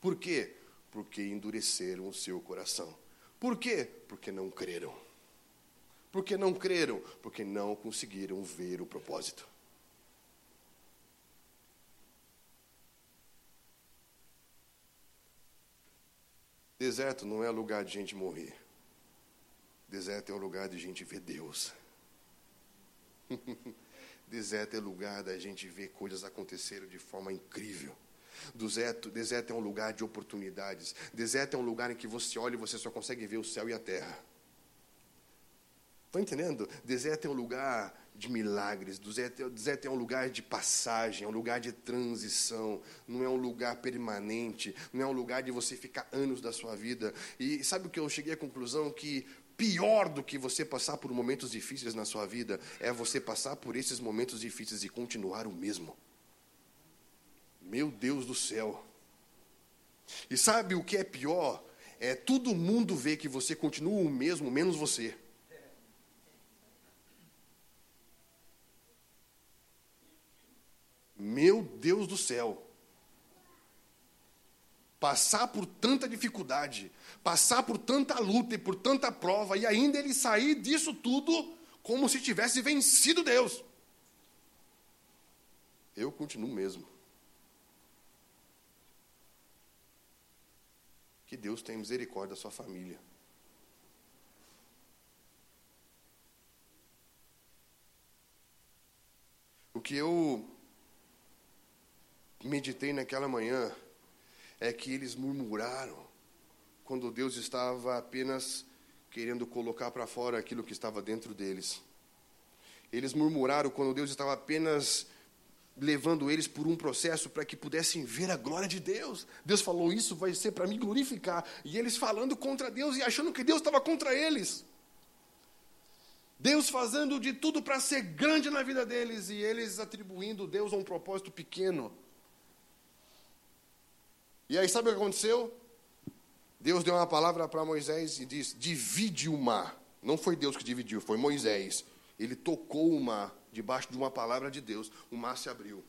Speaker 2: Por quê? Porque endureceram o seu coração. Por quê? Porque não creram. Porque não creram? Porque não conseguiram ver o propósito. Deserto não é lugar de gente morrer. Deserto é um lugar de gente ver Deus. Deserto é lugar da gente ver coisas acontecerem de forma incrível. Deserto, deserto é um lugar de oportunidades. Deserto é um lugar em que você olha e você só consegue ver o céu e a terra. Estão entendendo? Deserto é um lugar de milagres. Deserto, deserto é um lugar de passagem, é um lugar de transição. Não é um lugar permanente. Não é um lugar de você ficar anos da sua vida. E sabe o que eu cheguei à conclusão? Que pior do que você passar por momentos difíceis na sua vida é você passar por esses momentos difíceis e continuar o mesmo. Meu Deus do céu. E sabe o que é pior? É todo mundo ver que você continua o mesmo, menos você. Meu Deus do céu. Passar por tanta dificuldade, passar por tanta luta e por tanta prova, e ainda ele sair disso tudo como se tivesse vencido Deus. Eu continuo mesmo. Que Deus tenha misericórdia da sua família. O que eu meditei naquela manhã é que eles murmuraram quando Deus estava apenas querendo colocar para fora aquilo que estava dentro deles. Eles murmuraram quando Deus estava apenas levando eles por um processo para que pudessem ver a glória de Deus. Deus falou: Isso vai ser para me glorificar. E eles falando contra Deus e achando que Deus estava contra eles. Deus fazendo de tudo para ser grande na vida deles e eles atribuindo Deus a um propósito pequeno. E aí, sabe o que aconteceu? Deus deu uma palavra para Moisés e disse: divide o mar. Não foi Deus que dividiu, foi Moisés. Ele tocou o mar, debaixo de uma palavra de Deus, o mar se abriu.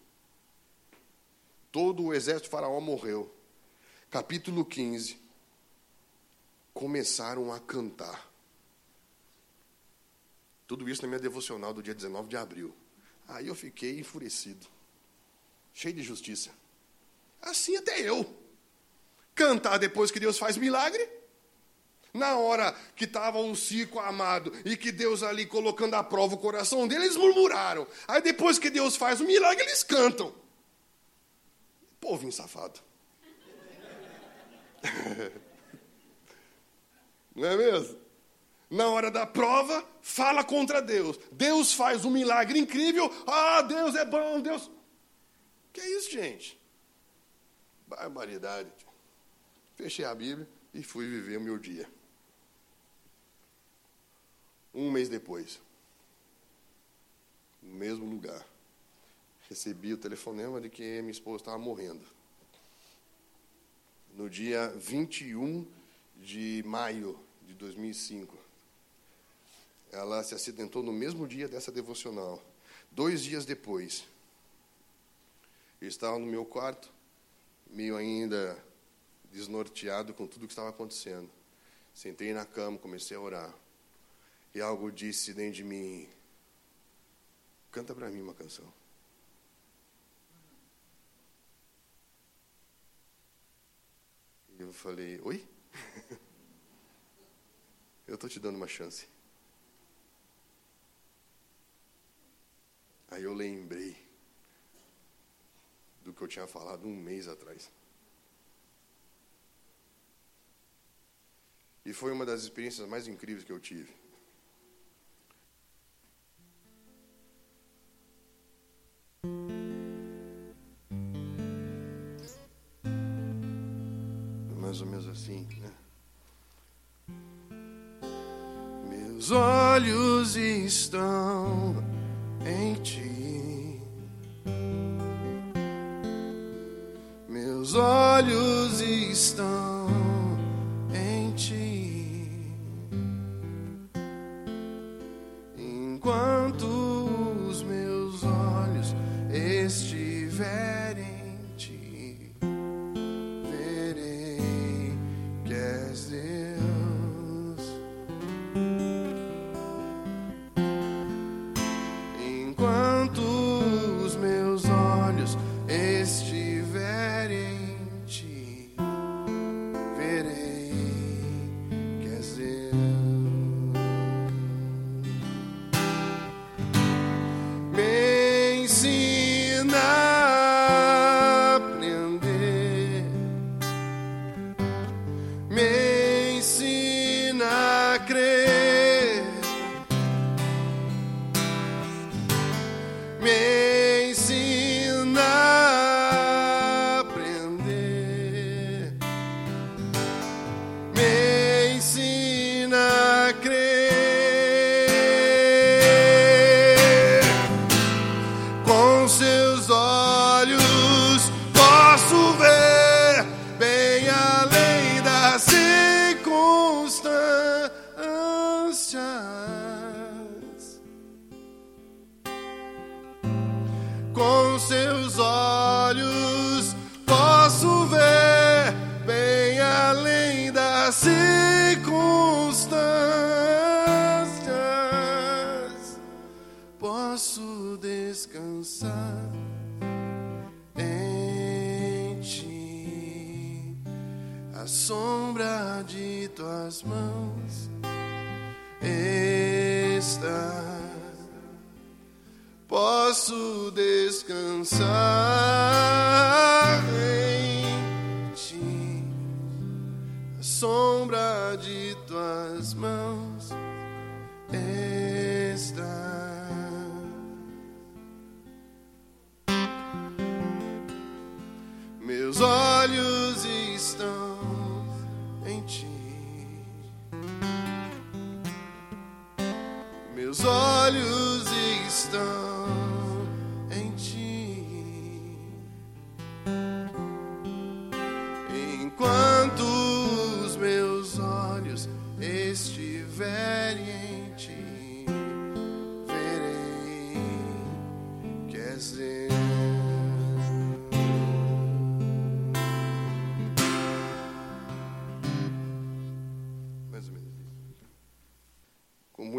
Speaker 2: Todo o exército de Faraó morreu. Capítulo 15. Começaram a cantar. Tudo isso na minha devocional do dia 19 de abril. Aí eu fiquei enfurecido, cheio de justiça. Assim até eu cantar depois que Deus faz milagre. Na hora que estava um ciclo amado e que Deus ali colocando à prova o coração deles, eles murmuraram. Aí depois que Deus faz o milagre, eles cantam. Povinho safado. Não é mesmo? Na hora da prova, fala contra Deus. Deus faz um milagre incrível. Ah, Deus é bom, Deus. Que é isso, gente? Barbaridade fechei a Bíblia e fui viver o meu dia. Um mês depois, no mesmo lugar, recebi o telefonema de que minha esposa estava morrendo. No dia 21 de maio de 2005. ela se acidentou no mesmo dia dessa devocional. Dois dias depois, eu estava no meu quarto, meio ainda desnorteado com tudo que estava acontecendo. Sentei na cama, comecei a orar. E algo disse dentro de mim: canta para mim uma canção. E eu falei: oi? eu estou te dando uma chance. Aí eu lembrei do que eu tinha falado um mês atrás. E foi uma das experiências mais incríveis que eu tive. Mais ou menos assim, né? Meus olhos estão em ti. Meus olhos estão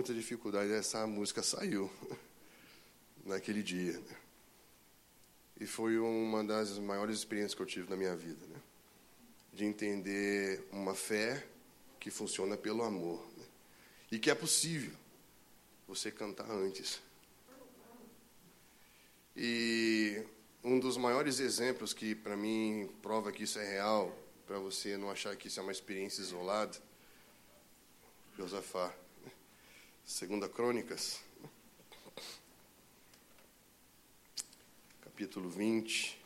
Speaker 2: muita dificuldade essa música saiu naquele dia. né? E foi uma das maiores experiências que eu tive na minha vida, né? de entender uma fé que funciona pelo amor né? e que é possível você cantar antes. E um dos maiores exemplos que para mim prova que isso é real, para você não achar que isso é uma experiência isolada, Josafá. Segunda Crônicas, capítulo 20.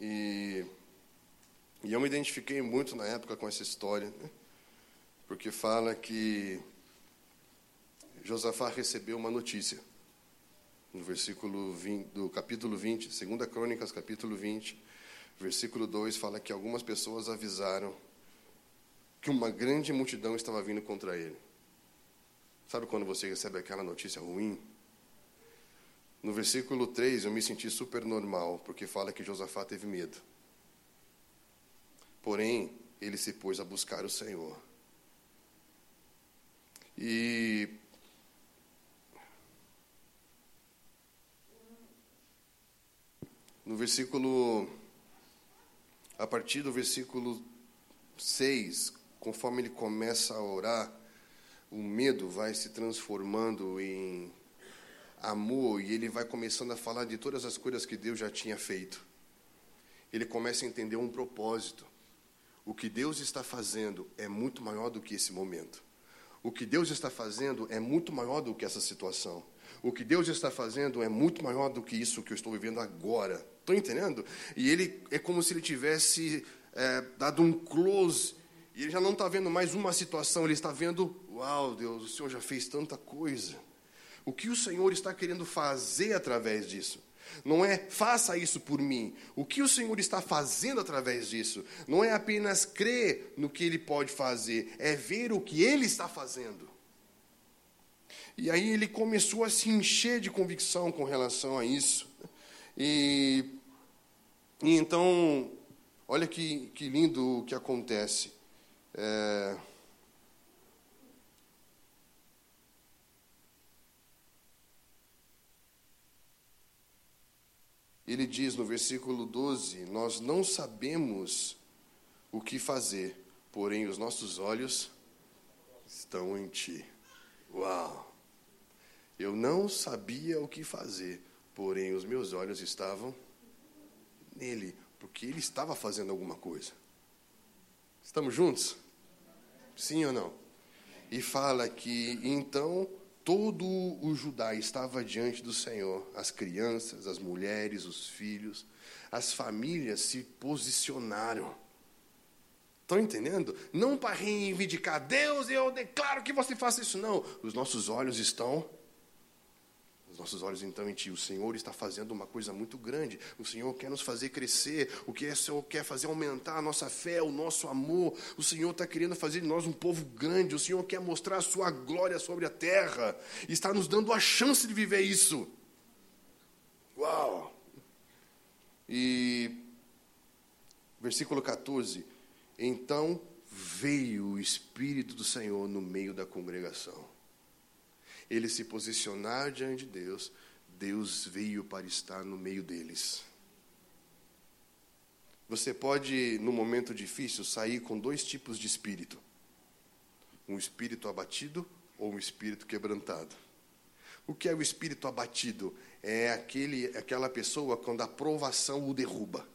Speaker 2: E, e eu me identifiquei muito na época com essa história, né? porque fala que Josafá recebeu uma notícia. No versículo 20, do capítulo 20, 2 Crônicas, capítulo 20, versículo 2, fala que algumas pessoas avisaram que uma grande multidão estava vindo contra ele. Sabe quando você recebe aquela notícia ruim? No versículo 3 eu me senti super normal, porque fala que Josafá teve medo. Porém, ele se pôs a buscar o Senhor. E no versículo a partir do versículo 6, conforme ele começa a orar, o medo vai se transformando em amor e ele vai começando a falar de todas as coisas que Deus já tinha feito. Ele começa a entender um propósito. O que Deus está fazendo é muito maior do que esse momento. O que Deus está fazendo é muito maior do que essa situação. O que Deus está fazendo é muito maior do que isso que eu estou vivendo agora. Estão entendendo? E ele é como se ele tivesse é, dado um close. E ele já não está vendo mais uma situação, ele está vendo, uau, Deus, o Senhor já fez tanta coisa. O que o Senhor está querendo fazer através disso? Não é faça isso por mim. O que o Senhor está fazendo através disso? Não é apenas crer no que Ele pode fazer, é ver o que Ele está fazendo. E aí ele começou a se encher de convicção com relação a isso. E, e então, olha que, que lindo o que acontece. É, ele diz no versículo 12: Nós não sabemos o que fazer, porém os nossos olhos estão em ti. Uau! Eu não sabia o que fazer, porém os meus olhos estavam nele, porque ele estava fazendo alguma coisa. Estamos juntos? Sim ou não? E fala que então todo o Judá estava diante do Senhor, as crianças, as mulheres, os filhos, as famílias se posicionaram. Estão entendendo? Não para reivindicar, Deus, eu declaro que você faça isso, não. Os nossos olhos estão nossos olhos então em Ti. O Senhor está fazendo uma coisa muito grande. O Senhor quer nos fazer crescer. O que o Senhor quer fazer aumentar a nossa fé, o nosso amor. O Senhor está querendo fazer de nós um povo grande. O Senhor quer mostrar a Sua glória sobre a terra. E está nos dando a chance de viver isso. Uau! E versículo 14. Então veio o Espírito do Senhor no meio da congregação eles se posicionaram diante de Deus, Deus veio para estar no meio deles. Você pode, no momento difícil, sair com dois tipos de espírito: um espírito abatido ou um espírito quebrantado. O que é o espírito abatido? É aquele, aquela pessoa quando a provação o derruba.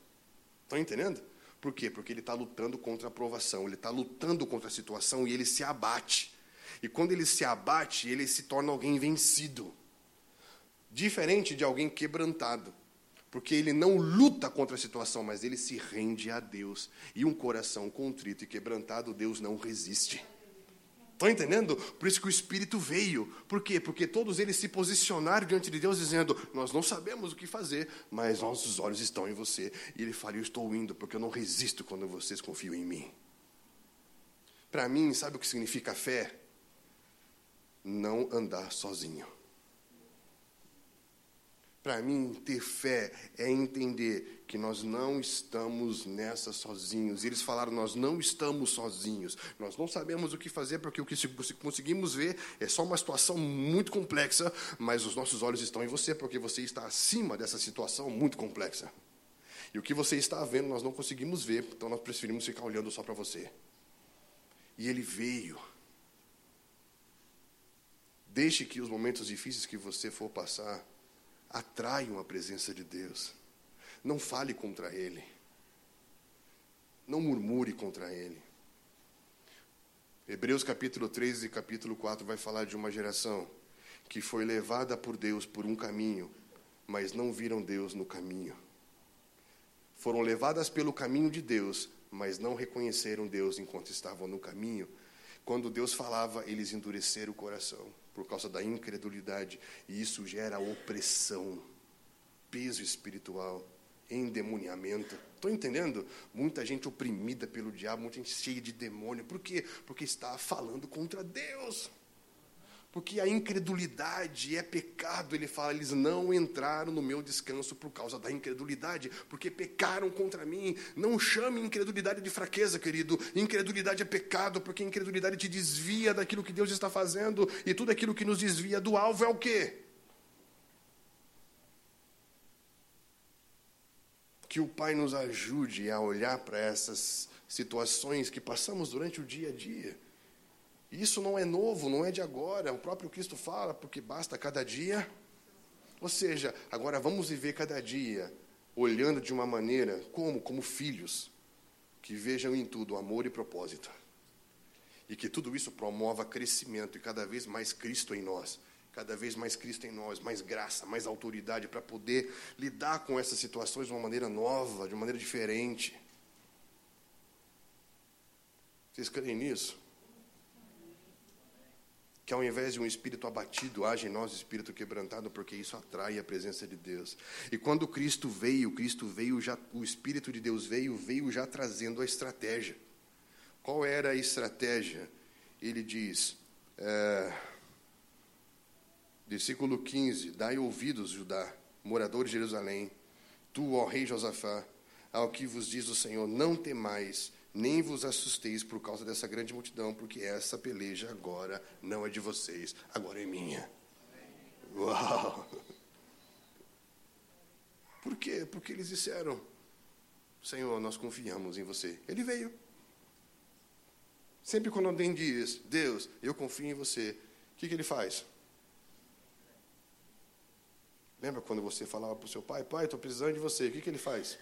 Speaker 2: Estão entendendo? Por quê? Porque ele está lutando contra a provação, ele está lutando contra a situação e ele se abate. E quando ele se abate, ele se torna alguém vencido. Diferente de alguém quebrantado. Porque ele não luta contra a situação, mas ele se rende a Deus. E um coração contrito e quebrantado, Deus não resiste. Estão entendendo? Por isso que o Espírito veio. Por quê? Porque todos eles se posicionaram diante de Deus, dizendo: Nós não sabemos o que fazer, mas nossos olhos estão em você. E ele fala: Eu estou indo, porque eu não resisto quando vocês confiam em mim. Para mim, sabe o que significa fé? Não andar sozinho. Para mim, ter fé é entender que nós não estamos nessa sozinhos. Eles falaram: nós não estamos sozinhos. Nós não sabemos o que fazer, porque o que conseguimos ver é só uma situação muito complexa, mas os nossos olhos estão em você, porque você está acima dessa situação muito complexa. E o que você está vendo, nós não conseguimos ver, então nós preferimos ficar olhando só para você. E ele veio Deixe que os momentos difíceis que você for passar atraiam a presença de Deus. Não fale contra Ele. Não murmure contra Ele. Hebreus capítulo 3 e capítulo 4 vai falar de uma geração que foi levada por Deus por um caminho, mas não viram Deus no caminho. Foram levadas pelo caminho de Deus, mas não reconheceram Deus enquanto estavam no caminho. Quando Deus falava, eles endureceram o coração por causa da incredulidade, e isso gera opressão, peso espiritual, endemoniamento. Estão entendendo? Muita gente oprimida pelo diabo, muita gente cheia de demônio. Por quê? Porque está falando contra Deus. Porque a incredulidade é pecado. Ele fala, eles não entraram no meu descanso por causa da incredulidade, porque pecaram contra mim. Não chame incredulidade de fraqueza, querido. Incredulidade é pecado, porque incredulidade te desvia daquilo que Deus está fazendo, e tudo aquilo que nos desvia do alvo é o quê? Que o Pai nos ajude a olhar para essas situações que passamos durante o dia a dia isso não é novo, não é de agora. O próprio Cristo fala, porque basta cada dia. Ou seja, agora vamos viver cada dia olhando de uma maneira como? Como filhos, que vejam em tudo amor e propósito. E que tudo isso promova crescimento e cada vez mais Cristo em nós. Cada vez mais Cristo em nós, mais graça, mais autoridade para poder lidar com essas situações de uma maneira nova, de uma maneira diferente. Vocês creem nisso? Que ao invés de um espírito abatido, haja em nós espírito quebrantado, porque isso atrai a presença de Deus. E quando Cristo veio, Cristo veio já, o Espírito de Deus veio, veio já trazendo a estratégia. Qual era a estratégia? Ele diz, é, versículo 15: Dai ouvidos, Judá, moradores de Jerusalém, tu, ó rei Josafá, ao que vos diz o Senhor, não temais, nem vos assusteis por causa dessa grande multidão, porque essa peleja agora não é de vocês, agora é minha. Uau! Por quê? Porque eles disseram: Senhor, nós confiamos em você. Ele veio. Sempre quando alguém diz, Deus, eu confio em você, o que, que ele faz? Lembra quando você falava para o seu pai, pai, estou precisando de você, o que, que ele faz?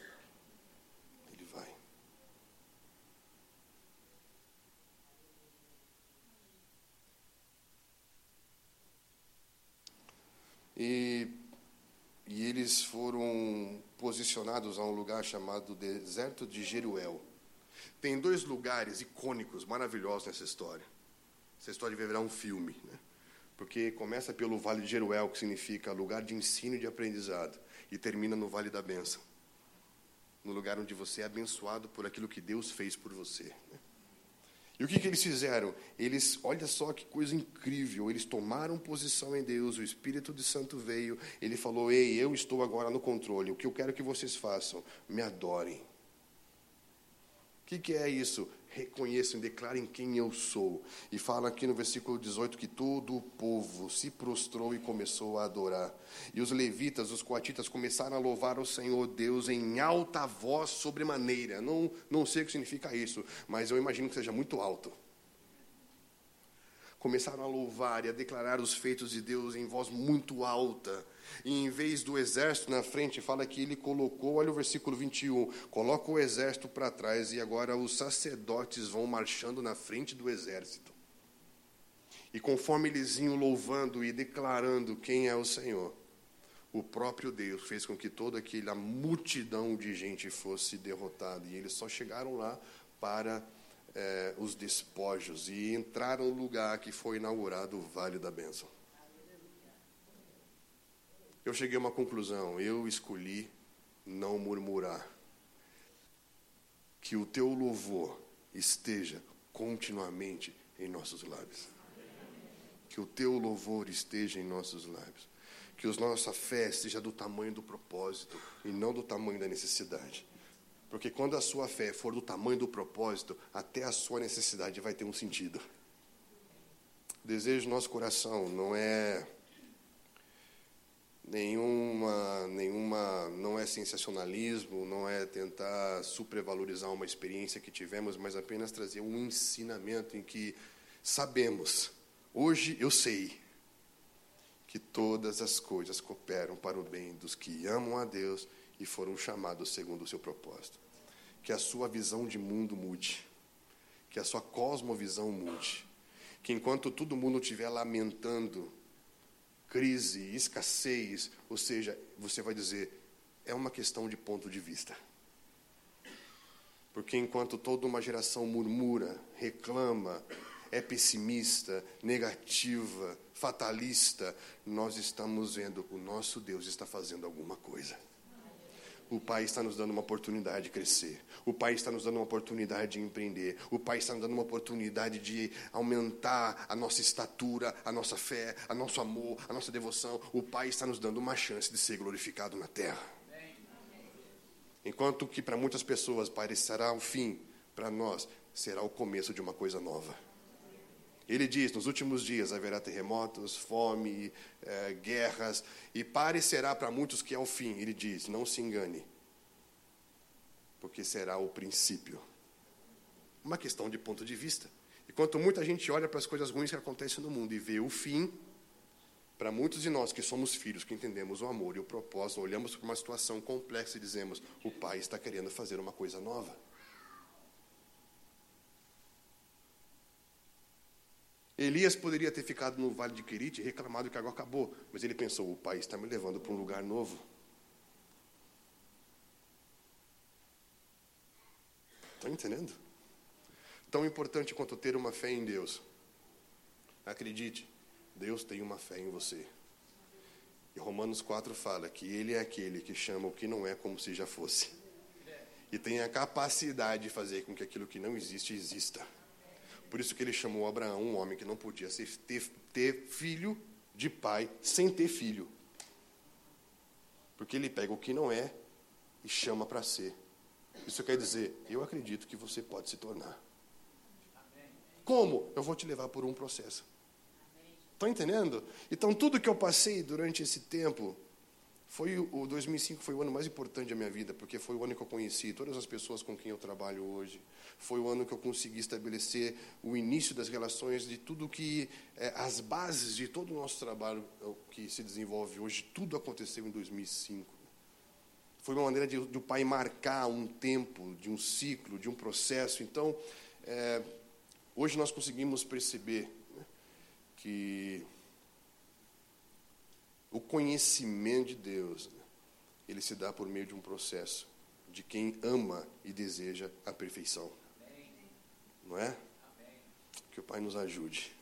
Speaker 2: E, e eles foram posicionados a um lugar chamado Deserto de Jeruel. Tem dois lugares icônicos, maravilhosos nessa história. Essa história virar um filme, né? porque começa pelo Vale de Jeruel, que significa lugar de ensino e de aprendizado, e termina no Vale da Bênção, no lugar onde você é abençoado por aquilo que Deus fez por você. Né? E o que, que eles fizeram? Eles, olha só que coisa incrível, eles tomaram posição em Deus, o Espírito de Santo veio, ele falou: Ei, eu estou agora no controle, o que eu quero que vocês façam? Me adorem. O que, que é isso? Reconheçam declarem quem eu sou. E fala aqui no versículo 18 que todo o povo se prostrou e começou a adorar. E os levitas, os coatitas, começaram a louvar o Senhor Deus em alta voz sobremaneira. Não, não sei o que significa isso, mas eu imagino que seja muito alto começaram a louvar e a declarar os feitos de Deus em voz muito alta. E em vez do exército na frente, fala que ele colocou, olha o versículo 21, coloca o exército para trás e agora os sacerdotes vão marchando na frente do exército. E conforme eles iam louvando e declarando quem é o Senhor, o próprio Deus fez com que toda aquela multidão de gente fosse derrotada. E eles só chegaram lá para é, os despojos e entraram no lugar que foi inaugurado o Vale da Bênção. Eu cheguei a uma conclusão, eu escolhi não murmurar. Que o teu louvor esteja continuamente em nossos lábios. Que o teu louvor esteja em nossos lábios. Que a nossa fé seja do tamanho do propósito e não do tamanho da necessidade. Porque quando a sua fé for do tamanho do propósito, até a sua necessidade vai ter um sentido. O desejo do nosso coração não é nenhuma, nenhuma, não é sensacionalismo, não é tentar supervalorizar uma experiência que tivemos, mas apenas trazer um ensinamento em que sabemos, hoje eu sei, que todas as coisas cooperam para o bem dos que amam a Deus e foram chamados segundo o seu propósito. Que a sua visão de mundo mude, que a sua cosmovisão mude, que enquanto todo mundo estiver lamentando crise, escassez, ou seja, você vai dizer, é uma questão de ponto de vista. Porque enquanto toda uma geração murmura, reclama, é pessimista, negativa, fatalista, nós estamos vendo o nosso Deus está fazendo alguma coisa O Pai está nos dando uma oportunidade de crescer. O Pai está nos dando uma oportunidade de empreender. O Pai está nos dando uma oportunidade de aumentar a nossa estatura, a nossa fé, a nosso amor, a nossa devoção. O Pai está nos dando uma chance de ser glorificado na terra. Enquanto que para muitas pessoas parecerá o fim, para nós será o começo de uma coisa nova. Ele diz: nos últimos dias haverá terremotos, fome, eh, guerras, e parecerá para muitos que é o fim. Ele diz: não se engane, porque será o princípio. Uma questão de ponto de vista. Enquanto muita gente olha para as coisas ruins que acontecem no mundo e vê o fim, para muitos de nós que somos filhos, que entendemos o amor e o propósito, olhamos para uma situação complexa e dizemos: o Pai está querendo fazer uma coisa nova. Elias poderia ter ficado no vale de Querite e reclamado que a água acabou, mas ele pensou: o Pai está me levando para um lugar novo. Estão tá entendendo? Tão importante quanto ter uma fé em Deus. Acredite, Deus tem uma fé em você. E Romanos 4 fala que Ele é aquele que chama o que não é como se já fosse. E tem a capacidade de fazer com que aquilo que não existe exista. Por isso que ele chamou Abraão, um homem que não podia ser, ter, ter filho de pai sem ter filho. Porque ele pega o que não é e chama para ser. Isso quer dizer, eu acredito que você pode se tornar. Como? Eu vou te levar por um processo. Estão entendendo? Então, tudo que eu passei durante esse tempo, foi o 2005 foi o ano mais importante da minha vida, porque foi o ano que eu conheci todas as pessoas com quem eu trabalho hoje. Foi o ano que eu consegui estabelecer o início das relações de tudo que é, as bases de todo o nosso trabalho que se desenvolve hoje, tudo aconteceu em 2005. Foi uma maneira de, de o pai marcar um tempo, de um ciclo, de um processo. Então, é, hoje nós conseguimos perceber que o conhecimento de Deus, ele se dá por meio de um processo de quem ama e deseja a perfeição. Não é? Que o Pai nos ajude.